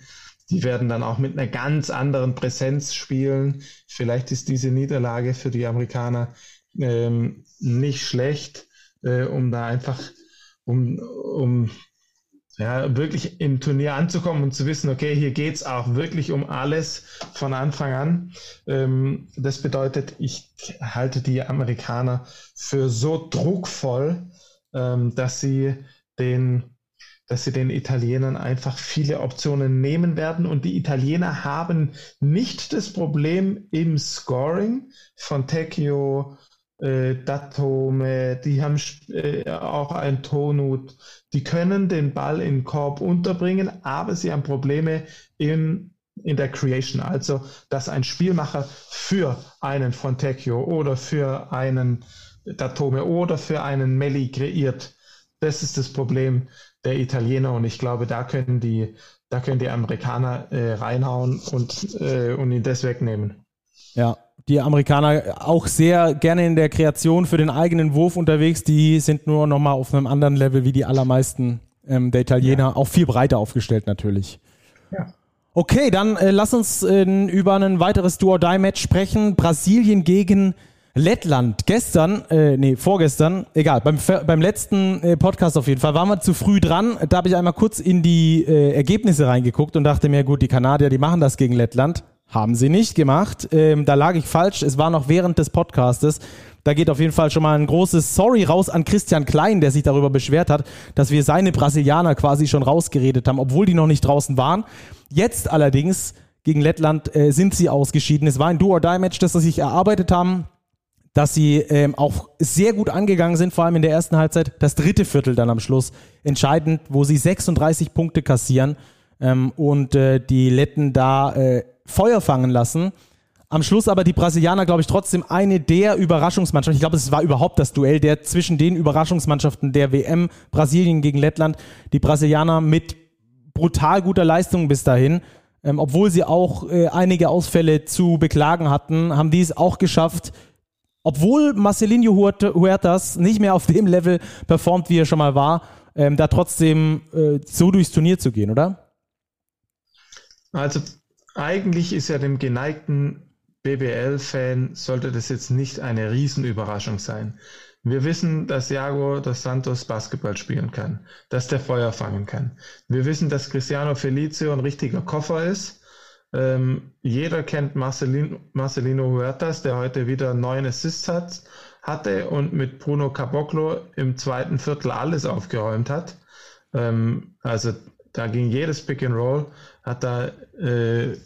Die werden dann auch mit einer ganz anderen Präsenz spielen. Vielleicht ist diese Niederlage für die Amerikaner ähm, nicht schlecht, äh, um da einfach, um, um ja, wirklich im Turnier anzukommen und zu wissen, okay, hier geht es auch wirklich um alles von Anfang an. Ähm, das bedeutet, ich halte die Amerikaner für so druckvoll, ähm, dass sie den dass sie den Italienern einfach viele Optionen nehmen werden. Und die Italiener haben nicht das Problem im Scoring von Tecchio, äh, Datome, die haben äh, auch ein Tonut, die können den Ball in Korb unterbringen, aber sie haben Probleme in, in der Creation, also dass ein Spielmacher für einen Fontecchio oder für einen Datome oder für einen Melli kreiert. Das ist das Problem der Italiener und ich glaube, da können die, da können die Amerikaner äh, reinhauen und, äh, und ihn das wegnehmen. Ja, die Amerikaner auch sehr gerne in der Kreation für den eigenen Wurf unterwegs. Die sind nur nochmal auf einem anderen Level wie die allermeisten ähm, der Italiener. Ja. Auch viel breiter aufgestellt natürlich. Ja. Okay, dann äh, lass uns äh, über ein weiteres Do-or-Die-Match sprechen. Brasilien gegen Lettland, gestern, äh, nee, vorgestern, egal, beim, beim letzten äh, Podcast auf jeden Fall, waren wir zu früh dran. Da habe ich einmal kurz in die äh, Ergebnisse reingeguckt und dachte mir, gut, die Kanadier, die machen das gegen Lettland. Haben sie nicht gemacht. Ähm, da lag ich falsch. Es war noch während des Podcastes. Da geht auf jeden Fall schon mal ein großes Sorry raus an Christian Klein, der sich darüber beschwert hat, dass wir seine Brasilianer quasi schon rausgeredet haben, obwohl die noch nicht draußen waren. Jetzt allerdings gegen Lettland äh, sind sie ausgeschieden. Es war ein Do-or-Die-Match, das sie sich erarbeitet haben dass sie ähm, auch sehr gut angegangen sind, vor allem in der ersten Halbzeit. Das dritte Viertel dann am Schluss entscheidend, wo sie 36 Punkte kassieren ähm, und äh, die Letten da äh, Feuer fangen lassen. Am Schluss aber die Brasilianer, glaube ich, trotzdem eine der Überraschungsmannschaften. Ich glaube, es war überhaupt das Duell der zwischen den Überraschungsmannschaften der WM, Brasilien gegen Lettland. Die Brasilianer mit brutal guter Leistung bis dahin. Ähm, obwohl sie auch äh, einige Ausfälle zu beklagen hatten, haben die es auch geschafft, obwohl Marcelinho Huertas nicht mehr auf dem Level performt, wie er schon mal war, ähm, da trotzdem äh, so durchs Turnier zu gehen, oder? Also eigentlich ist ja dem geneigten BBL-Fan sollte das jetzt nicht eine Riesenüberraschung sein. Wir wissen, dass Iago dos Santos Basketball spielen kann, dass der Feuer fangen kann. Wir wissen, dass Cristiano Felicio ein richtiger Koffer ist ähm, jeder kennt Marcelino, Marcelino Huertas, der heute wieder neun Assists hat, hatte und mit Bruno Caboclo im zweiten Viertel alles aufgeräumt hat. Ähm, also da ging jedes Pick and Roll, hat da äh,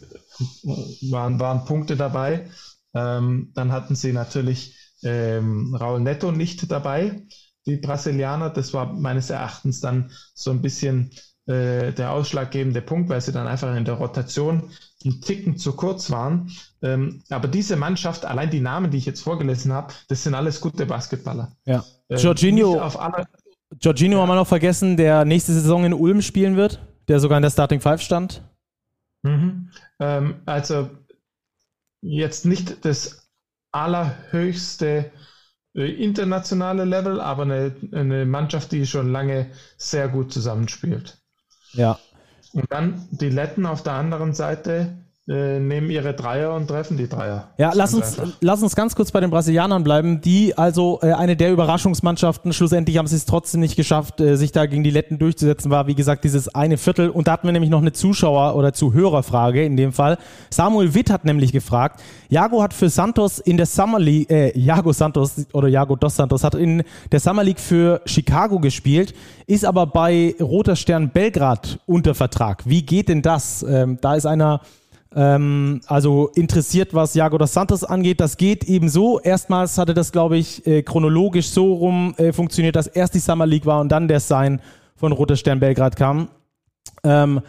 waren, waren Punkte dabei. Ähm, dann hatten sie natürlich ähm, Raul Netto nicht dabei, die Brasilianer. Das war meines Erachtens dann so ein bisschen äh, der ausschlaggebende Punkt, weil sie dann einfach in der Rotation einen Ticken zu kurz waren. Ähm, aber diese Mannschaft, allein die Namen, die ich jetzt vorgelesen habe, das sind alles gute Basketballer. Ja. Ähm, Jorginho, alle, Jorginho ja. haben wir noch vergessen, der nächste Saison in Ulm spielen wird, der sogar in der Starting Five stand. Mhm. Ähm, also jetzt nicht das allerhöchste äh, internationale Level, aber eine, eine Mannschaft, die schon lange sehr gut zusammenspielt. Ja. Und dann die Letten auf der anderen Seite, nehmen ihre Dreier und treffen die Dreier. Ja, lass uns, lass uns ganz kurz bei den Brasilianern bleiben, die also äh, eine der Überraschungsmannschaften, schlussendlich haben sie es trotzdem nicht geschafft, äh, sich da gegen die Letten durchzusetzen, war wie gesagt dieses eine Viertel. Und da hatten wir nämlich noch eine Zuschauer- oder Zuhörerfrage in dem Fall. Samuel Witt hat nämlich gefragt, Jago hat für Santos in der Summer League, äh, Jago Santos oder Jago dos Santos hat in der Summer League für Chicago gespielt, ist aber bei Roter Stern Belgrad unter Vertrag. Wie geht denn das? Ähm, da ist einer ähm, also interessiert, was Jago dos Santos angeht. Das geht eben so. Erstmals hatte das, glaube ich, äh, chronologisch so rum äh, funktioniert, dass erst die Summer League war und dann der Sign von Roter Stern Belgrad kam. Ähm,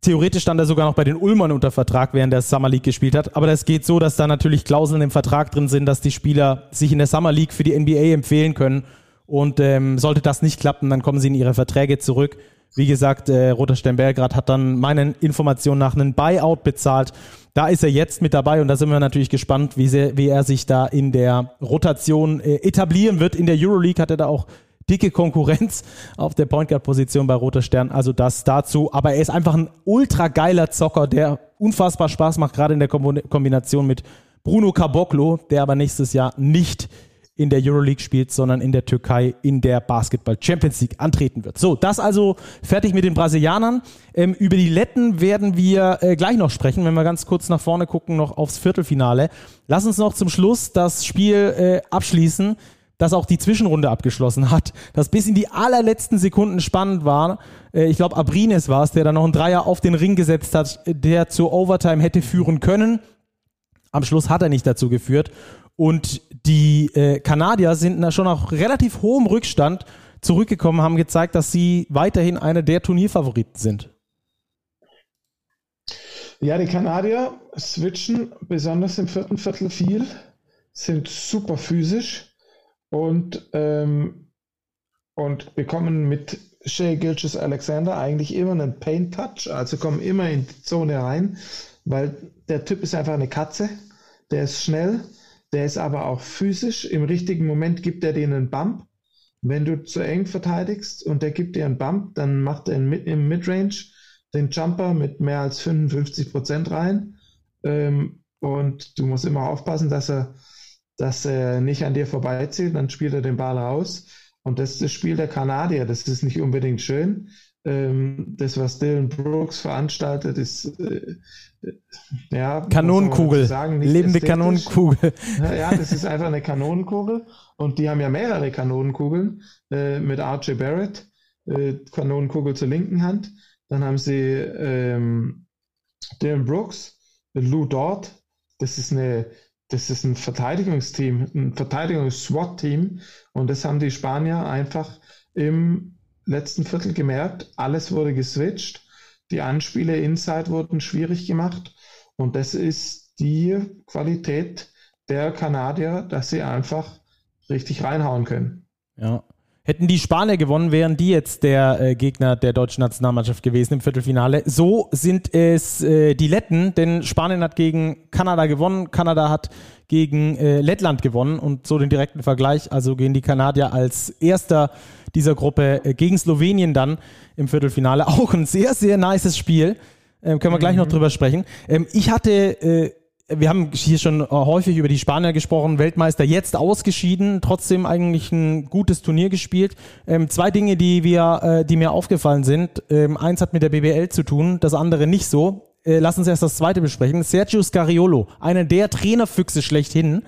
theoretisch stand er sogar noch bei den Ulmern unter Vertrag, während der Summer League gespielt hat. Aber das geht so, dass da natürlich Klauseln im Vertrag drin sind, dass die Spieler sich in der Summer League für die NBA empfehlen können. Und ähm, sollte das nicht klappen, dann kommen sie in ihre Verträge zurück. Wie gesagt, äh, Roter Stern Belgrad hat dann meinen Informationen nach einen Buyout bezahlt. Da ist er jetzt mit dabei und da sind wir natürlich gespannt, wie, sehr, wie er sich da in der Rotation äh, etablieren wird. In der Euroleague hat er da auch dicke Konkurrenz auf der Point Guard Position bei Roter Stern. Also das dazu. Aber er ist einfach ein ultra geiler Zocker, der unfassbar Spaß macht, gerade in der Kombination mit Bruno Caboclo, der aber nächstes Jahr nicht in der Euroleague spielt, sondern in der Türkei in der Basketball Champions League antreten wird. So, das also fertig mit den Brasilianern. Ähm, über die Letten werden wir äh, gleich noch sprechen, wenn wir ganz kurz nach vorne gucken, noch aufs Viertelfinale. Lass uns noch zum Schluss das Spiel äh, abschließen, das auch die Zwischenrunde abgeschlossen hat, das bis in die allerletzten Sekunden spannend war. Äh, ich glaube, Abrines war es, der da noch einen Dreier auf den Ring gesetzt hat, der zur Overtime hätte führen können. Am Schluss hat er nicht dazu geführt. Und die äh, Kanadier sind da schon auf relativ hohem Rückstand zurückgekommen, haben gezeigt, dass sie weiterhin einer der Turnierfavoriten sind. Ja, die Kanadier switchen besonders im vierten Viertel viel, sind super physisch und, ähm, und bekommen mit Shea Gilches Alexander eigentlich immer einen Paint Touch, also kommen immer in die Zone rein, weil der Typ ist einfach eine Katze, der ist schnell, der ist aber auch physisch. Im richtigen Moment gibt er dir einen Bump. Wenn du zu eng verteidigst und der gibt dir einen Bump, dann macht er im Midrange den Jumper mit mehr als 55 Prozent rein. Ähm, und du musst immer aufpassen, dass er, dass er nicht an dir vorbeizieht. Dann spielt er den Ball raus. Und das ist das Spiel der Kanadier. Das ist nicht unbedingt schön. Ähm, das, was Dylan Brooks veranstaltet, ist äh, ja, Kanonenkugel. Sagen, Lebende Kanonenkugel. Ja, das ist einfach eine Kanonenkugel. Und die haben ja mehrere Kanonenkugeln äh, mit Archie Barrett, äh, Kanonenkugel zur linken Hand. Dann haben sie ähm, Dylan Brooks, Lou Dort. Das ist eine das ist ein Verteidigungsteam, ein Verteidigungs-SWAT-Team. Und das haben die Spanier einfach im letzten Viertel gemerkt. Alles wurde geswitcht. Die Anspiele inside wurden schwierig gemacht. Und das ist die Qualität der Kanadier, dass sie einfach richtig reinhauen können. Ja. Hätten die Spanier gewonnen, wären die jetzt der äh, Gegner der deutschen Nationalmannschaft gewesen im Viertelfinale. So sind es äh, die Letten, denn Spanien hat gegen Kanada gewonnen, Kanada hat gegen äh, Lettland gewonnen und so den direkten Vergleich. Also gehen die Kanadier als erster dieser Gruppe äh, gegen Slowenien dann im Viertelfinale. Auch ein sehr, sehr nices Spiel. Ähm, können wir gleich noch mhm. drüber sprechen. Ähm, ich hatte äh, wir haben hier schon äh, häufig über die Spanier gesprochen, Weltmeister jetzt ausgeschieden, trotzdem eigentlich ein gutes Turnier gespielt. Ähm, zwei Dinge, die wir, äh, die mir aufgefallen sind. Ähm, eins hat mit der BBL zu tun, das andere nicht so. Äh, lass uns erst das zweite besprechen. Sergio Scariolo, einer der Trainerfüchse schlechthin,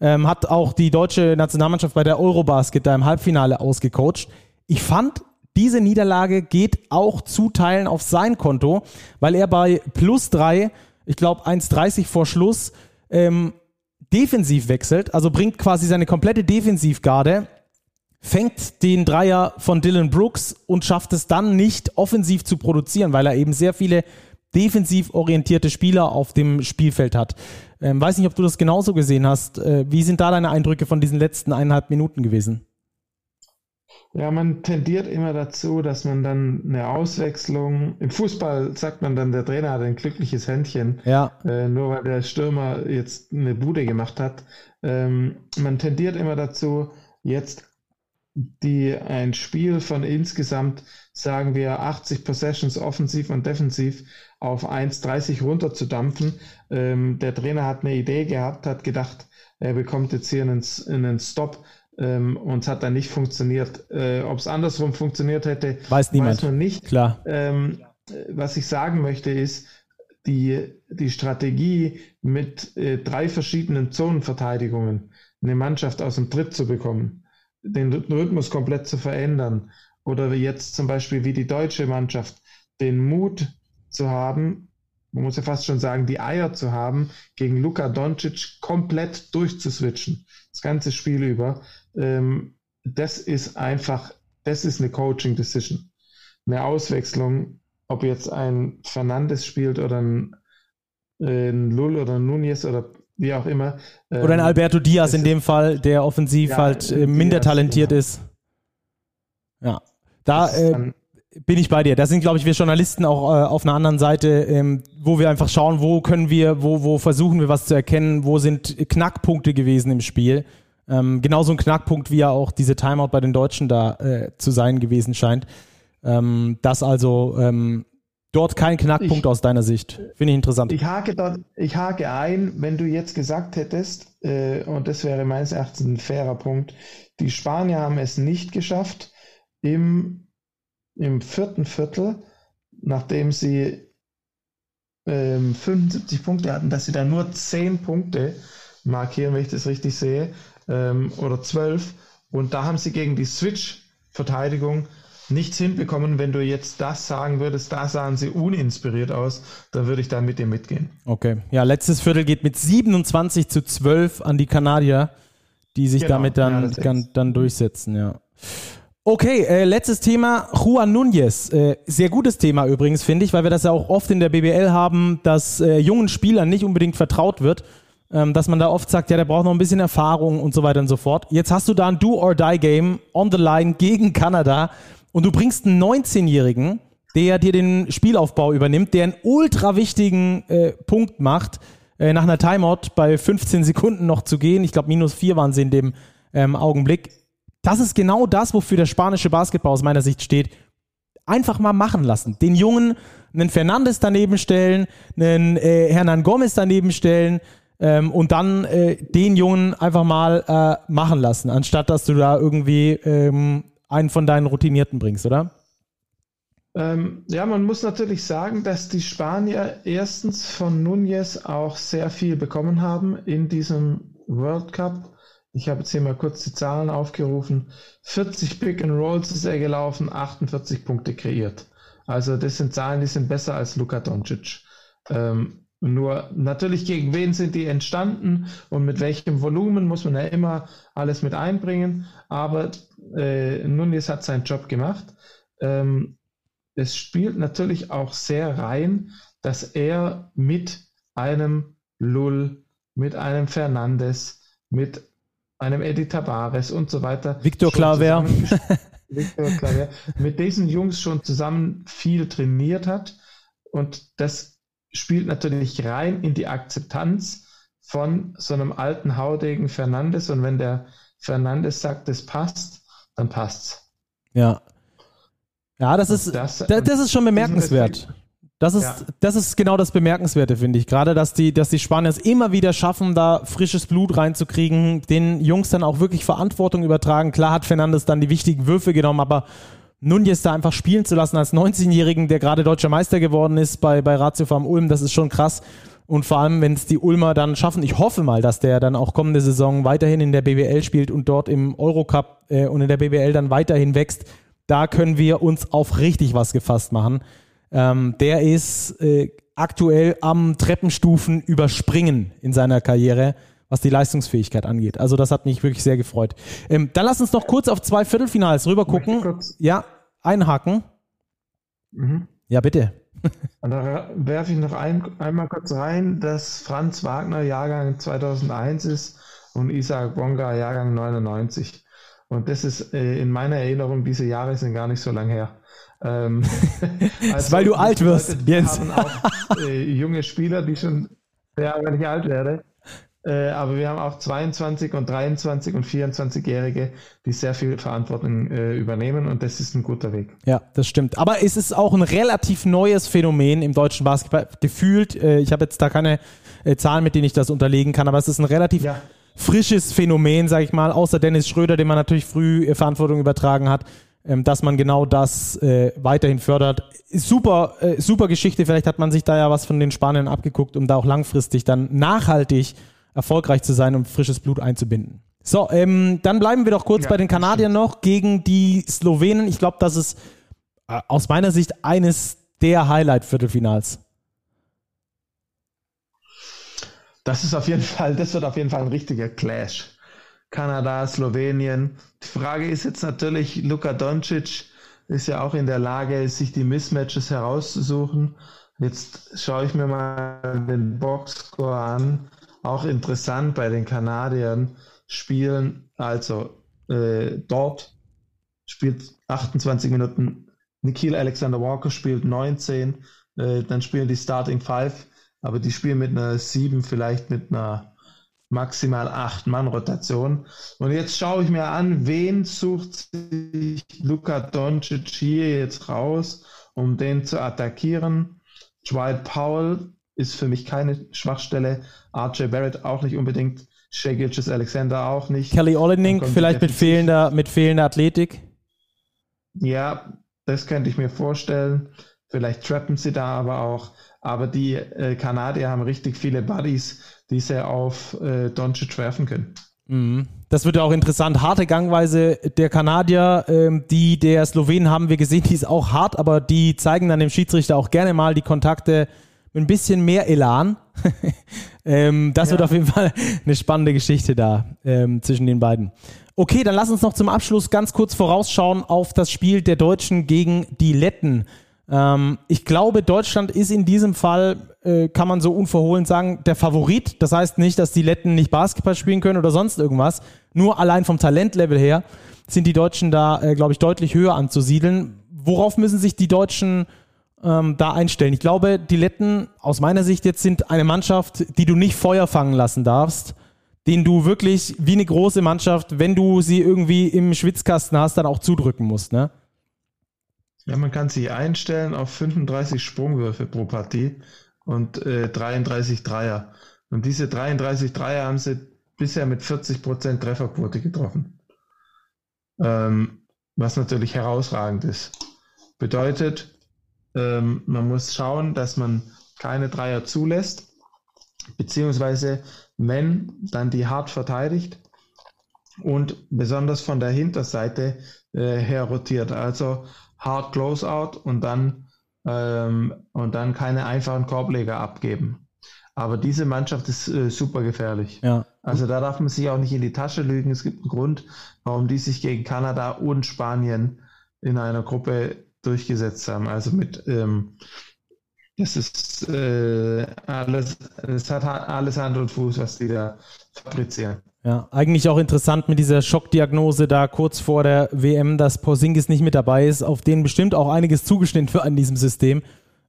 ähm, hat auch die deutsche Nationalmannschaft bei der Eurobasket da im Halbfinale ausgecoacht. Ich fand, diese Niederlage geht auch zu Teilen auf sein Konto, weil er bei plus drei ich glaube 1,30 vor Schluss, ähm, defensiv wechselt, also bringt quasi seine komplette Defensivgarde fängt den Dreier von Dylan Brooks und schafft es dann nicht offensiv zu produzieren, weil er eben sehr viele defensiv orientierte Spieler auf dem Spielfeld hat. Ähm, weiß nicht, ob du das genauso gesehen hast. Äh, wie sind da deine Eindrücke von diesen letzten eineinhalb Minuten gewesen? Ja, man tendiert immer dazu, dass man dann eine Auswechslung. Im Fußball sagt man dann, der Trainer hat ein glückliches Händchen. Ja. Äh, nur weil der Stürmer jetzt eine Bude gemacht hat. Ähm, man tendiert immer dazu, jetzt die ein Spiel von insgesamt, sagen wir, 80 Possessions offensiv und defensiv auf 1,30 runterzudampfen. Ähm, der Trainer hat eine Idee gehabt, hat gedacht, er bekommt jetzt hier einen, einen Stop ähm, und es hat dann nicht funktioniert. Äh, Ob es andersrum funktioniert hätte, weiß, niemand. weiß man nicht. Klar. Ähm, was ich sagen möchte ist, die, die Strategie mit äh, drei verschiedenen Zonenverteidigungen eine Mannschaft aus dem Tritt zu bekommen, den Rhythmus komplett zu verändern oder jetzt zum Beispiel wie die deutsche Mannschaft den Mut zu haben, man muss ja fast schon sagen, die Eier zu haben, gegen Luka Doncic komplett durchzuswitchen, das ganze Spiel über, ähm, das ist einfach, das ist eine Coaching Decision. Eine Auswechslung, ob jetzt ein Fernandes spielt oder ein, äh, ein Lull oder ein Nunez oder wie auch immer. Ähm, oder ein Alberto Diaz in dem Fall, der offensiv ja, halt äh, minder Diaz, talentiert genau. ist. Ja, da äh, bin ich bei dir. Da sind, glaube ich, wir Journalisten auch äh, auf einer anderen Seite, ähm, wo wir einfach schauen, wo können wir, wo, wo versuchen wir was zu erkennen, wo sind Knackpunkte gewesen im Spiel. Ähm, genauso ein Knackpunkt, wie ja auch diese Timeout bei den Deutschen da äh, zu sein gewesen scheint. Ähm, das also ähm, dort kein Knackpunkt ich, aus deiner Sicht. Finde ich interessant. Ich hake, dort, ich hake ein, wenn du jetzt gesagt hättest, äh, und das wäre meines Erachtens ein fairer Punkt, die Spanier haben es nicht geschafft, im, im vierten Viertel, nachdem sie ähm, 75 Punkte hatten, dass sie da nur 10 Punkte markieren, wenn ich das richtig sehe, ähm, oder 12. Und da haben sie gegen die Switch-Verteidigung nichts hinbekommen. Wenn du jetzt das sagen würdest, da sahen sie uninspiriert aus, dann würde ich da mit dir mitgehen. Okay. Ja, letztes Viertel geht mit 27 zu 12 an die Kanadier, die sich genau. damit dann, ja, dann, dann durchsetzen, ja. Okay, äh, letztes Thema, Juan Núñez. Äh, sehr gutes Thema übrigens, finde ich, weil wir das ja auch oft in der BBL haben, dass äh, jungen Spielern nicht unbedingt vertraut wird ähm, dass man da oft sagt, ja, der braucht noch ein bisschen Erfahrung und so weiter und so fort. Jetzt hast du da ein Do-or-Die-Game on the line gegen Kanada und du bringst einen 19-Jährigen, der dir den Spielaufbau übernimmt, der einen ultra wichtigen äh, Punkt macht, äh, nach einer Timeout bei 15 Sekunden noch zu gehen. Ich glaube, minus vier waren sie in dem ähm, Augenblick. Das ist genau das, wofür der spanische Basketball aus meiner Sicht steht. Einfach mal machen lassen. Den Jungen einen Fernandes daneben stellen, einen äh, Hernan Gomez daneben stellen, ähm, und dann äh, den Jungen einfach mal äh, machen lassen, anstatt dass du da irgendwie ähm, einen von deinen Routinierten bringst, oder? Ähm, ja, man muss natürlich sagen, dass die Spanier erstens von Núñez auch sehr viel bekommen haben in diesem World Cup. Ich habe jetzt hier mal kurz die Zahlen aufgerufen. 40 Pick and Rolls ist er gelaufen, 48 Punkte kreiert. Also das sind Zahlen, die sind besser als Luka Doncic. Ähm, nur natürlich, gegen wen sind die entstanden und mit welchem Volumen muss man ja immer alles mit einbringen. Aber äh, Nunes hat seinen Job gemacht. Ähm, es spielt natürlich auch sehr rein, dass er mit einem Lull, mit einem Fernandes, mit einem Eddie Tavares und so weiter. Victor Claver. Victor Claver. mit diesen Jungs schon zusammen viel trainiert hat. Und das spielt natürlich rein in die Akzeptanz von so einem alten Haudegen Fernandes und wenn der Fernandes sagt, es passt, dann passt's. Ja. Ja, das ist, das, das, das, ist schon bemerkenswert. Das ist, ja. das ist genau das Bemerkenswerte, finde ich. Gerade, dass die, dass die Spanier es immer wieder schaffen, da frisches Blut reinzukriegen, den Jungs dann auch wirklich Verantwortung übertragen. Klar hat Fernandes dann die wichtigen Würfe genommen, aber Nunez da einfach spielen zu lassen als 19-Jährigen, der gerade deutscher Meister geworden ist bei, bei Ratio Farm Ulm, das ist schon krass. Und vor allem, wenn es die Ulmer dann schaffen, ich hoffe mal, dass der dann auch kommende Saison weiterhin in der BBL spielt und dort im Eurocup äh, und in der BBL dann weiterhin wächst, da können wir uns auf richtig was gefasst machen. Ähm, der ist äh, aktuell am Treppenstufen überspringen in seiner Karriere, was die Leistungsfähigkeit angeht. Also das hat mich wirklich sehr gefreut. Ähm, dann lass uns noch kurz auf zwei Viertelfinals rüber gucken. Ja, einhaken. Mhm. Ja, bitte. Und da werfe ich noch ein, einmal kurz rein, dass Franz Wagner Jahrgang 2001 ist und Isaac Bonga Jahrgang 99. Und das ist äh, in meiner Erinnerung, diese Jahre sind gar nicht so lang her. Ähm, also weil du alt wirst, haben auch äh, junge Spieler, die schon, ja, wenn ich alt werde, äh, aber wir haben auch 22 und 23 und 24-Jährige, die sehr viel Verantwortung äh, übernehmen und das ist ein guter Weg. Ja, das stimmt. Aber es ist auch ein relativ neues Phänomen im deutschen Basketball. Gefühlt, äh, ich habe jetzt da keine äh, Zahlen, mit denen ich das unterlegen kann, aber es ist ein relativ ja. frisches Phänomen, sage ich mal, außer Dennis Schröder, dem man natürlich früh Verantwortung übertragen hat dass man genau das äh, weiterhin fördert. Super, äh, super Geschichte. Vielleicht hat man sich da ja was von den Spaniern abgeguckt, um da auch langfristig dann nachhaltig erfolgreich zu sein und frisches Blut einzubinden. So, ähm, dann bleiben wir doch kurz ja, bei den Kanadiern noch gegen die Slowenen. Ich glaube, das ist äh, aus meiner Sicht eines der Highlight-Viertelfinals. Das ist auf jeden Fall, das wird auf jeden Fall ein richtiger Clash. Kanada, Slowenien. Die Frage ist jetzt natürlich, Luka Doncic ist ja auch in der Lage, sich die Mismatches herauszusuchen. Jetzt schaue ich mir mal den Boxscore an auch interessant bei den Kanadiern spielen, also äh, dort spielt 28 Minuten, Nikhil Alexander Walker spielt 19, äh, dann spielen die Starting Five, aber die spielen mit einer 7, vielleicht mit einer maximal 8-Mann-Rotation. Und jetzt schaue ich mir an, wen sucht sich Luka Doncic hier jetzt raus, um den zu attackieren. Dwight Powell ist für mich keine Schwachstelle. RJ Barrett auch nicht unbedingt. Shea Gilches Alexander auch nicht. Kelly Olenek vielleicht mit fehlender, mit fehlender Athletik? Ja, das könnte ich mir vorstellen. Vielleicht trappen sie da aber auch. Aber die äh, Kanadier haben richtig viele Buddies, die sie auf äh, Doncic werfen können. Mhm. Das wird ja auch interessant. Harte Gangweise der Kanadier, ähm, die der Slowenen haben wir gesehen, die ist auch hart, aber die zeigen dann dem Schiedsrichter auch gerne mal die Kontakte mit ein bisschen mehr Elan. ähm, das ja. wird auf jeden Fall eine spannende Geschichte da ähm, zwischen den beiden. Okay, dann lass uns noch zum Abschluss ganz kurz vorausschauen auf das Spiel der Deutschen gegen die Letten. Ähm, ich glaube, Deutschland ist in diesem Fall, äh, kann man so unverhohlen sagen, der Favorit. Das heißt nicht, dass die Letten nicht Basketball spielen können oder sonst irgendwas. Nur allein vom Talentlevel her sind die Deutschen da, äh, glaube ich, deutlich höher anzusiedeln. Worauf müssen sich die Deutschen ähm, da einstellen. Ich glaube, die Letten aus meiner Sicht jetzt sind eine Mannschaft, die du nicht Feuer fangen lassen darfst, den du wirklich wie eine große Mannschaft, wenn du sie irgendwie im Schwitzkasten hast, dann auch zudrücken musst. Ne? Ja, man kann sie einstellen auf 35 Sprungwürfe pro Partie und äh, 33 Dreier. Und diese 33 Dreier haben sie bisher mit 40% Trefferquote getroffen. Ähm, was natürlich herausragend ist. Bedeutet, ähm, man muss schauen, dass man keine Dreier zulässt, beziehungsweise wenn, dann die hart verteidigt und besonders von der Hinterseite äh, her rotiert. Also hart Closeout und dann, ähm, und dann keine einfachen Korbleger abgeben. Aber diese Mannschaft ist äh, super gefährlich. Ja. Also da darf man sich auch nicht in die Tasche lügen. Es gibt einen Grund, warum die sich gegen Kanada und Spanien in einer Gruppe durchgesetzt haben. Also mit, ähm, das ist äh, alles, es hat alles Hand und Fuß, was die da fabrizieren. Ja, eigentlich auch interessant mit dieser Schockdiagnose da kurz vor der WM, dass Porzingis nicht mit dabei ist, auf den bestimmt auch einiges zugeschnitten wird an diesem System.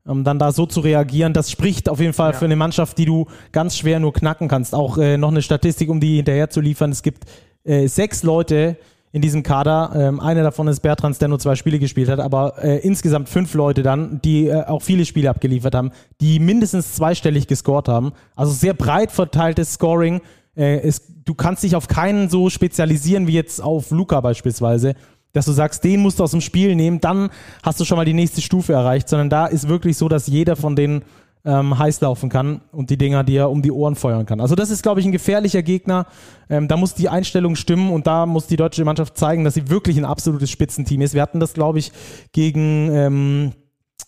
Um dann da so zu reagieren, das spricht auf jeden Fall ja. für eine Mannschaft, die du ganz schwer nur knacken kannst. Auch äh, noch eine Statistik, um die hinterher zu liefern. Es gibt äh, sechs Leute, in diesem Kader. Ähm, einer davon ist Bertrands, der nur zwei Spiele gespielt hat, aber äh, insgesamt fünf Leute dann, die äh, auch viele Spiele abgeliefert haben, die mindestens zweistellig gescored haben. Also sehr breit verteiltes Scoring. Äh, es, du kannst dich auf keinen so spezialisieren wie jetzt auf Luca beispielsweise, dass du sagst, den musst du aus dem Spiel nehmen, dann hast du schon mal die nächste Stufe erreicht, sondern da ist wirklich so, dass jeder von denen ähm, heiß laufen kann und die Dinger dir um die Ohren feuern kann. Also das ist, glaube ich, ein gefährlicher Gegner. Ähm, da muss die Einstellung stimmen und da muss die deutsche Mannschaft zeigen, dass sie wirklich ein absolutes Spitzenteam ist. Wir hatten das, glaube ich, gegen, ähm,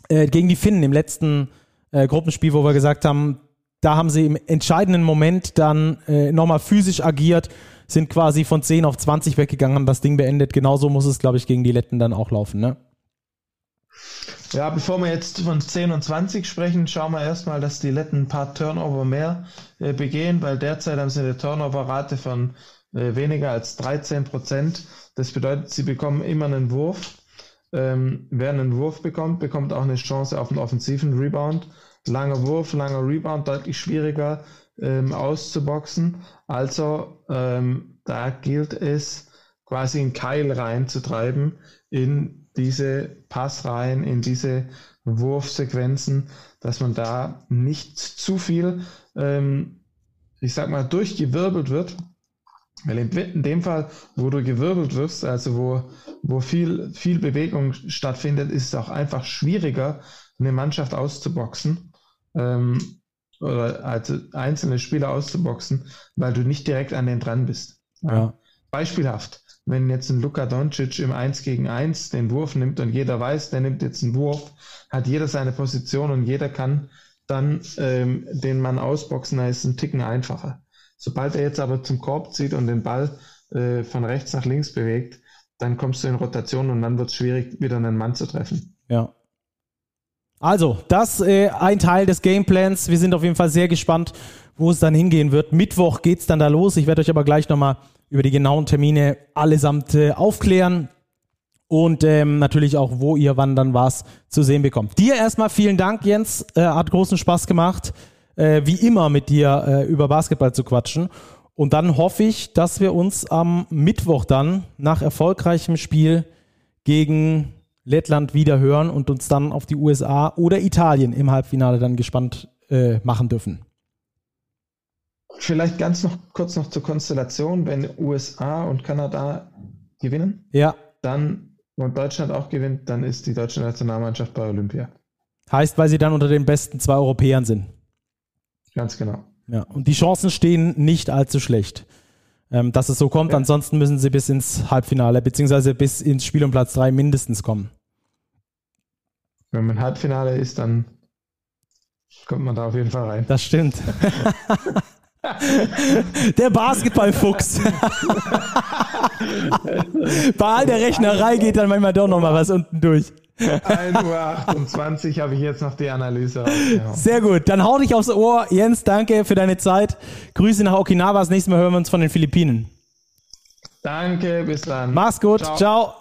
äh, gegen die Finnen im letzten äh, Gruppenspiel, wo wir gesagt haben, da haben sie im entscheidenden Moment dann äh, nochmal physisch agiert, sind quasi von 10 auf 20 weggegangen, haben das Ding beendet. Genauso muss es, glaube ich, gegen die Letten dann auch laufen, ne? Ja, bevor wir jetzt von 10 und 20 sprechen, schauen wir erstmal, dass die Letten ein paar Turnover mehr äh, begehen, weil derzeit haben sie eine Turnover-Rate von äh, weniger als 13 Prozent. Das bedeutet, sie bekommen immer einen Wurf. Ähm, wer einen Wurf bekommt, bekommt auch eine Chance auf einen offensiven Rebound. Langer Wurf, langer Rebound, deutlich schwieriger ähm, auszuboxen. Also ähm, da gilt es, quasi einen Keil reinzutreiben in diese Passreihen, in diese Wurfsequenzen, dass man da nicht zu viel, ähm, ich sag mal, durchgewirbelt wird. Weil in dem Fall, wo du gewirbelt wirst, also wo, wo viel, viel Bewegung stattfindet, ist es auch einfach schwieriger, eine Mannschaft auszuboxen ähm, oder also einzelne Spieler auszuboxen, weil du nicht direkt an den dran bist. Ja. Beispielhaft, wenn jetzt ein Luka Doncic im 1 gegen 1 den Wurf nimmt und jeder weiß, der nimmt jetzt einen Wurf, hat jeder seine Position und jeder kann dann ähm, den Mann ausboxen, da ist es ein Ticken einfacher. Sobald er jetzt aber zum Korb zieht und den Ball äh, von rechts nach links bewegt, dann kommst du in Rotation und dann wird es schwierig, wieder einen Mann zu treffen. Ja, also, das äh, ein Teil des Gameplans. Wir sind auf jeden Fall sehr gespannt, wo es dann hingehen wird. Mittwoch geht es dann da los. Ich werde euch aber gleich nochmal über die genauen Termine allesamt äh, aufklären. Und ähm, natürlich auch, wo ihr wann dann was zu sehen bekommt. Dir erstmal vielen Dank, Jens. Äh, hat großen Spaß gemacht, äh, wie immer mit dir äh, über Basketball zu quatschen. Und dann hoffe ich, dass wir uns am Mittwoch dann nach erfolgreichem Spiel gegen Lettland wieder hören und uns dann auf die USA oder Italien im Halbfinale dann gespannt äh, machen dürfen. Vielleicht ganz noch kurz noch zur Konstellation, wenn USA und Kanada gewinnen, ja. dann und Deutschland auch gewinnt, dann ist die deutsche Nationalmannschaft bei Olympia. Heißt, weil sie dann unter den besten zwei Europäern sind. Ganz genau. Ja, und die Chancen stehen nicht allzu schlecht dass es so kommt. Ja. Ansonsten müssen sie bis ins Halbfinale, beziehungsweise bis ins Spiel um Platz 3 mindestens kommen. Wenn man Halbfinale ist, dann kommt man da auf jeden Fall rein. Das stimmt. der Basketballfuchs. Bei all der Rechnerei geht dann manchmal doch nochmal was unten durch. 1.28 Uhr habe ich jetzt noch die Analyse. Sehr gut. Dann hau dich aufs Ohr. Jens, danke für deine Zeit. Grüße nach Okinawa. Das nächste Mal hören wir uns von den Philippinen. Danke, bis dann. Mach's gut. Ciao. Ciao.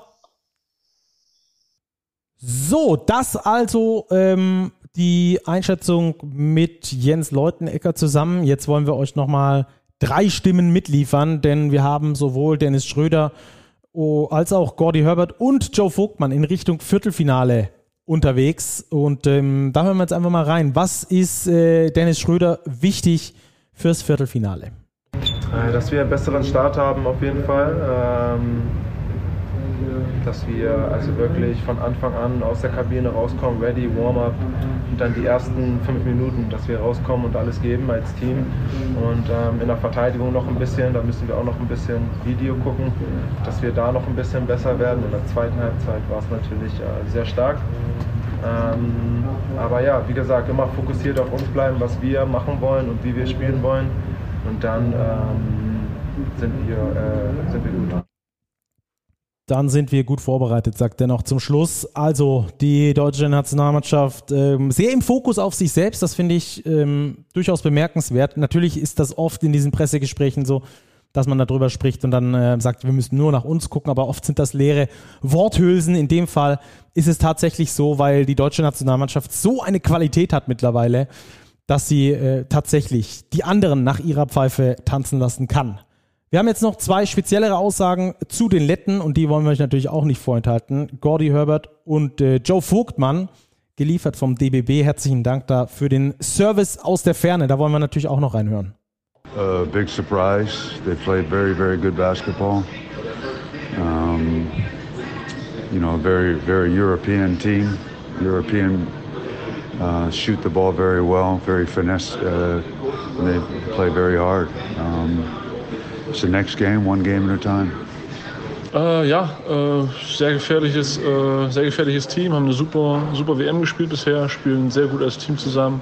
So, das also ähm, die Einschätzung mit Jens Leutenecker zusammen. Jetzt wollen wir euch nochmal drei Stimmen mitliefern, denn wir haben sowohl Dennis Schröder als auch Gordy Herbert und Joe Vogtmann in Richtung Viertelfinale unterwegs. Und ähm, da hören wir jetzt einfach mal rein. Was ist äh, Dennis Schröder wichtig fürs Viertelfinale? Äh, dass wir einen besseren Start haben, auf jeden Fall. Ähm dass wir also wirklich von Anfang an aus der Kabine rauskommen, ready, Warm-up und dann die ersten fünf Minuten, dass wir rauskommen und alles geben als Team. Und ähm, in der Verteidigung noch ein bisschen, da müssen wir auch noch ein bisschen Video gucken, dass wir da noch ein bisschen besser werden. In der zweiten Halbzeit war es natürlich äh, sehr stark. Ähm, aber ja, wie gesagt, immer fokussiert auf uns bleiben, was wir machen wollen und wie wir spielen wollen. Und dann ähm, sind, wir, äh, sind wir gut dann sind wir gut vorbereitet, sagt er noch zum Schluss. Also die deutsche Nationalmannschaft ähm, sehr im Fokus auf sich selbst, das finde ich ähm, durchaus bemerkenswert. Natürlich ist das oft in diesen Pressegesprächen so, dass man darüber spricht und dann äh, sagt, wir müssen nur nach uns gucken, aber oft sind das leere Worthülsen. In dem Fall ist es tatsächlich so, weil die deutsche Nationalmannschaft so eine Qualität hat mittlerweile, dass sie äh, tatsächlich die anderen nach ihrer Pfeife tanzen lassen kann. Wir haben jetzt noch zwei speziellere Aussagen zu den Letten und die wollen wir euch natürlich auch nicht vorenthalten. Gordy Herbert und äh, Joe Vogtmann, geliefert vom DBB. Herzlichen Dank da für den Service aus der Ferne. Da wollen wir natürlich auch noch reinhören. Uh, big surprise. They played very, very good basketball. Um, you know, very, very European team. European uh, shoot the ball very well, very finesse. Uh, they play very hard. Um, It's the next game, one game at a time. Äh, ja, äh, sehr gefährliches, äh, sehr gefährliches Team, haben eine super, super WM gespielt bisher, spielen sehr gut als Team zusammen.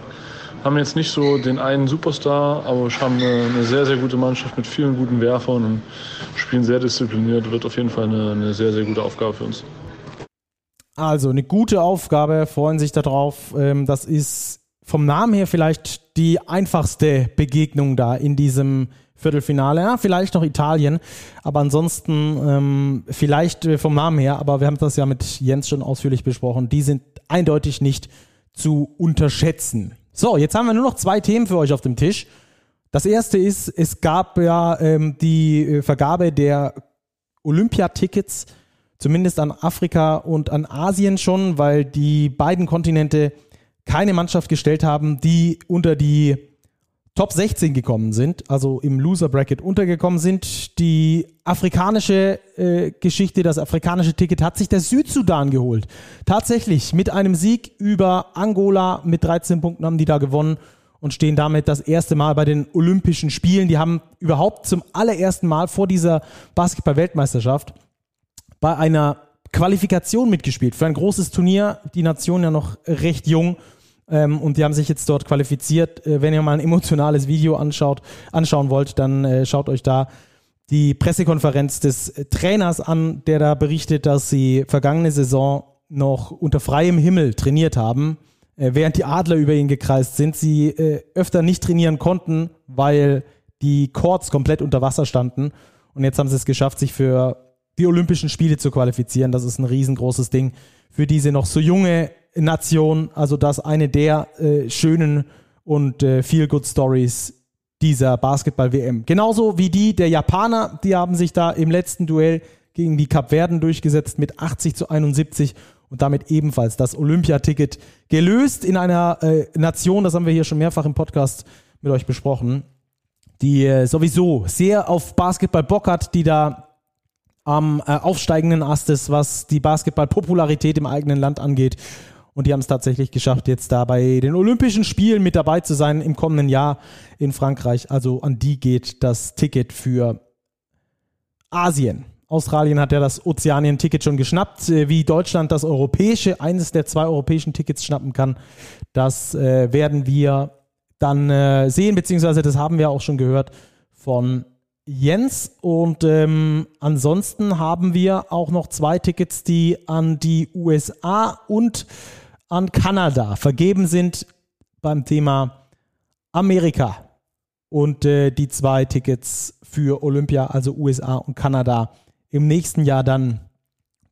haben jetzt nicht so den einen Superstar, aber wir haben eine, eine sehr, sehr gute Mannschaft mit vielen guten Werfern und spielen sehr diszipliniert. Wird auf jeden Fall eine, eine sehr, sehr gute Aufgabe für uns. Also eine gute Aufgabe, freuen sich darauf. Ähm, das ist vom Namen her vielleicht die einfachste Begegnung da in diesem Viertelfinale. Ja, vielleicht noch Italien, aber ansonsten ähm, vielleicht äh, vom Namen her, aber wir haben das ja mit Jens schon ausführlich besprochen, die sind eindeutig nicht zu unterschätzen. So, jetzt haben wir nur noch zwei Themen für euch auf dem Tisch. Das erste ist, es gab ja ähm, die äh, Vergabe der Olympiatickets, zumindest an Afrika und an Asien schon, weil die beiden Kontinente keine Mannschaft gestellt haben, die unter die Top 16 gekommen sind, also im Loser Bracket untergekommen sind. Die afrikanische äh, Geschichte, das afrikanische Ticket hat sich der Südsudan geholt. Tatsächlich mit einem Sieg über Angola mit 13 Punkten haben die da gewonnen und stehen damit das erste Mal bei den Olympischen Spielen. Die haben überhaupt zum allerersten Mal vor dieser Basketball-Weltmeisterschaft bei einer Qualifikation mitgespielt für ein großes Turnier. Die Nation ja noch recht jung ähm, und die haben sich jetzt dort qualifiziert. Äh, wenn ihr mal ein emotionales Video anschaut, anschauen wollt, dann äh, schaut euch da die Pressekonferenz des Trainers an, der da berichtet, dass sie vergangene Saison noch unter freiem Himmel trainiert haben, äh, während die Adler über ihn gekreist sind. Sie äh, öfter nicht trainieren konnten, weil die Courts komplett unter Wasser standen. Und jetzt haben sie es geschafft, sich für die Olympischen Spiele zu qualifizieren. Das ist ein riesengroßes Ding für diese noch so junge Nation, also das eine der äh, schönen und äh, feel good Stories dieser Basketball-WM. Genauso wie die der Japaner, die haben sich da im letzten Duell gegen die Kapverden durchgesetzt mit 80 zu 71 und damit ebenfalls das Olympiaticket gelöst in einer äh, Nation, das haben wir hier schon mehrfach im Podcast mit euch besprochen, die äh, sowieso sehr auf Basketball Bock hat, die da am äh, aufsteigenden Ast ist, was die Basketball-Popularität im eigenen Land angeht und die haben es tatsächlich geschafft, jetzt da bei den Olympischen Spielen mit dabei zu sein im kommenden Jahr in Frankreich. Also an die geht das Ticket für Asien. Australien hat ja das Ozeanien-Ticket schon geschnappt. Äh, wie Deutschland das europäische, eines der zwei europäischen Tickets schnappen kann, das äh, werden wir dann äh, sehen, beziehungsweise das haben wir auch schon gehört von Jens. Und ähm, ansonsten haben wir auch noch zwei Tickets, die an die USA und an Kanada vergeben sind beim Thema Amerika. Und äh, die zwei Tickets für Olympia, also USA und Kanada, im nächsten Jahr dann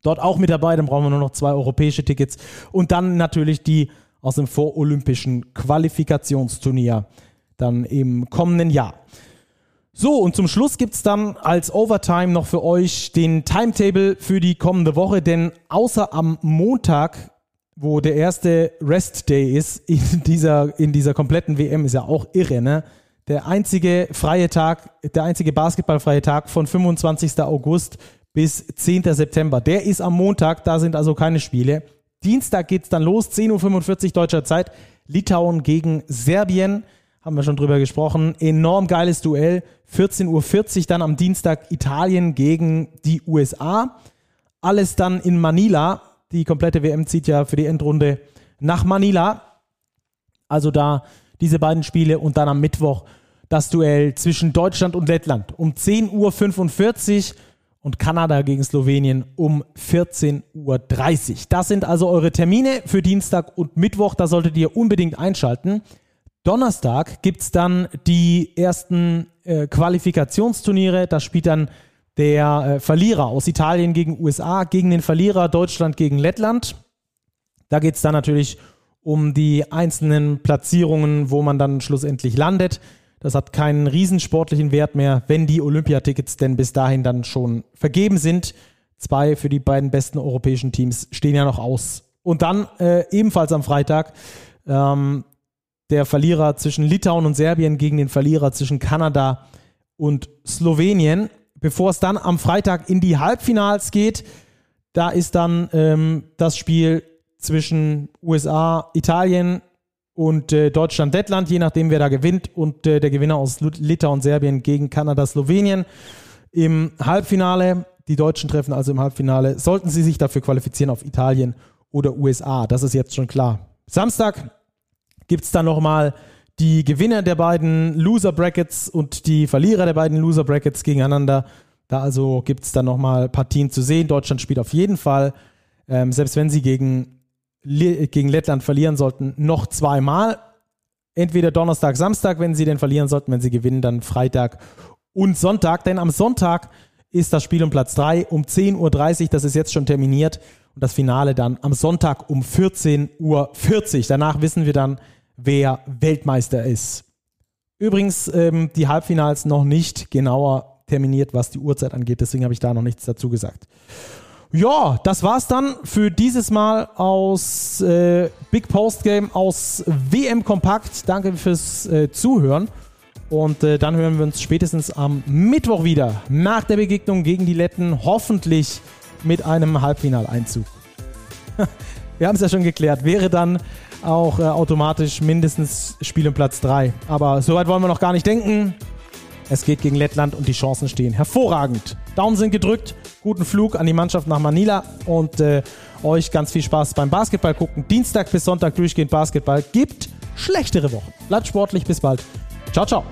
dort auch mit dabei. Dann brauchen wir nur noch zwei europäische Tickets. Und dann natürlich die aus dem vorolympischen Qualifikationsturnier dann im kommenden Jahr. So, und zum Schluss gibt es dann als Overtime noch für euch den Timetable für die kommende Woche, denn außer am Montag wo der erste Rest Day ist in dieser, in dieser kompletten WM, ist ja auch irre, ne? Der einzige freie Tag, der einzige basketballfreie Tag von 25. August bis 10. September. Der ist am Montag, da sind also keine Spiele. Dienstag geht's dann los, 10.45 Uhr deutscher Zeit. Litauen gegen Serbien, haben wir schon drüber gesprochen. Enorm geiles Duell. 14.40 Uhr dann am Dienstag Italien gegen die USA. Alles dann in Manila die komplette WM zieht ja für die Endrunde nach Manila. Also da diese beiden Spiele und dann am Mittwoch das Duell zwischen Deutschland und Lettland um 10.45 Uhr und Kanada gegen Slowenien um 14.30 Uhr. Das sind also eure Termine für Dienstag und Mittwoch. Da solltet ihr unbedingt einschalten. Donnerstag gibt es dann die ersten äh, Qualifikationsturniere. Da spielt dann der äh, Verlierer aus Italien gegen USA gegen den Verlierer Deutschland gegen Lettland. Da geht es dann natürlich um die einzelnen Platzierungen, wo man dann schlussendlich landet. Das hat keinen riesensportlichen Wert mehr, wenn die Olympiatickets denn bis dahin dann schon vergeben sind. Zwei für die beiden besten europäischen Teams stehen ja noch aus. Und dann äh, ebenfalls am Freitag ähm, der Verlierer zwischen Litauen und Serbien gegen den Verlierer zwischen Kanada und Slowenien bevor es dann am Freitag in die Halbfinals geht, da ist dann ähm, das Spiel zwischen USA, Italien und äh, Deutschland, Lettland, je nachdem wer da gewinnt und äh, der Gewinner aus Litauen, Serbien gegen Kanada, Slowenien im Halbfinale. Die Deutschen treffen also im Halbfinale. Sollten sie sich dafür qualifizieren auf Italien oder USA, das ist jetzt schon klar. Samstag gibt es dann nochmal die Gewinner der beiden Loser Brackets und die Verlierer der beiden Loser Brackets gegeneinander. Da also gibt es dann nochmal Partien zu sehen. Deutschland spielt auf jeden Fall, ähm, selbst wenn sie gegen, gegen Lettland verlieren sollten, noch zweimal. Entweder Donnerstag, Samstag, wenn sie denn verlieren sollten, wenn sie gewinnen, dann Freitag und Sonntag. Denn am Sonntag ist das Spiel um Platz 3 um 10.30 Uhr. Das ist jetzt schon terminiert. Und das Finale dann am Sonntag um 14.40 Uhr. Danach wissen wir dann, wer Weltmeister ist. Übrigens, ähm, die Halbfinals noch nicht genauer terminiert, was die Uhrzeit angeht. Deswegen habe ich da noch nichts dazu gesagt. Ja, das war's dann für dieses Mal aus äh, Big Post Game aus WM Kompakt. Danke fürs äh, Zuhören. Und äh, dann hören wir uns spätestens am Mittwoch wieder nach der Begegnung gegen die Letten. Hoffentlich mit einem Halbfinaleinzug. wir haben es ja schon geklärt. Wäre dann auch äh, automatisch mindestens Spiel um Platz 3. Aber soweit wollen wir noch gar nicht denken. Es geht gegen Lettland und die Chancen stehen hervorragend. Daumen sind gedrückt. Guten Flug an die Mannschaft nach Manila und äh, euch ganz viel Spaß beim Basketball gucken. Dienstag bis Sonntag durchgehend Basketball. Gibt schlechtere Wochen. Bleibt sportlich. Bis bald. Ciao, ciao.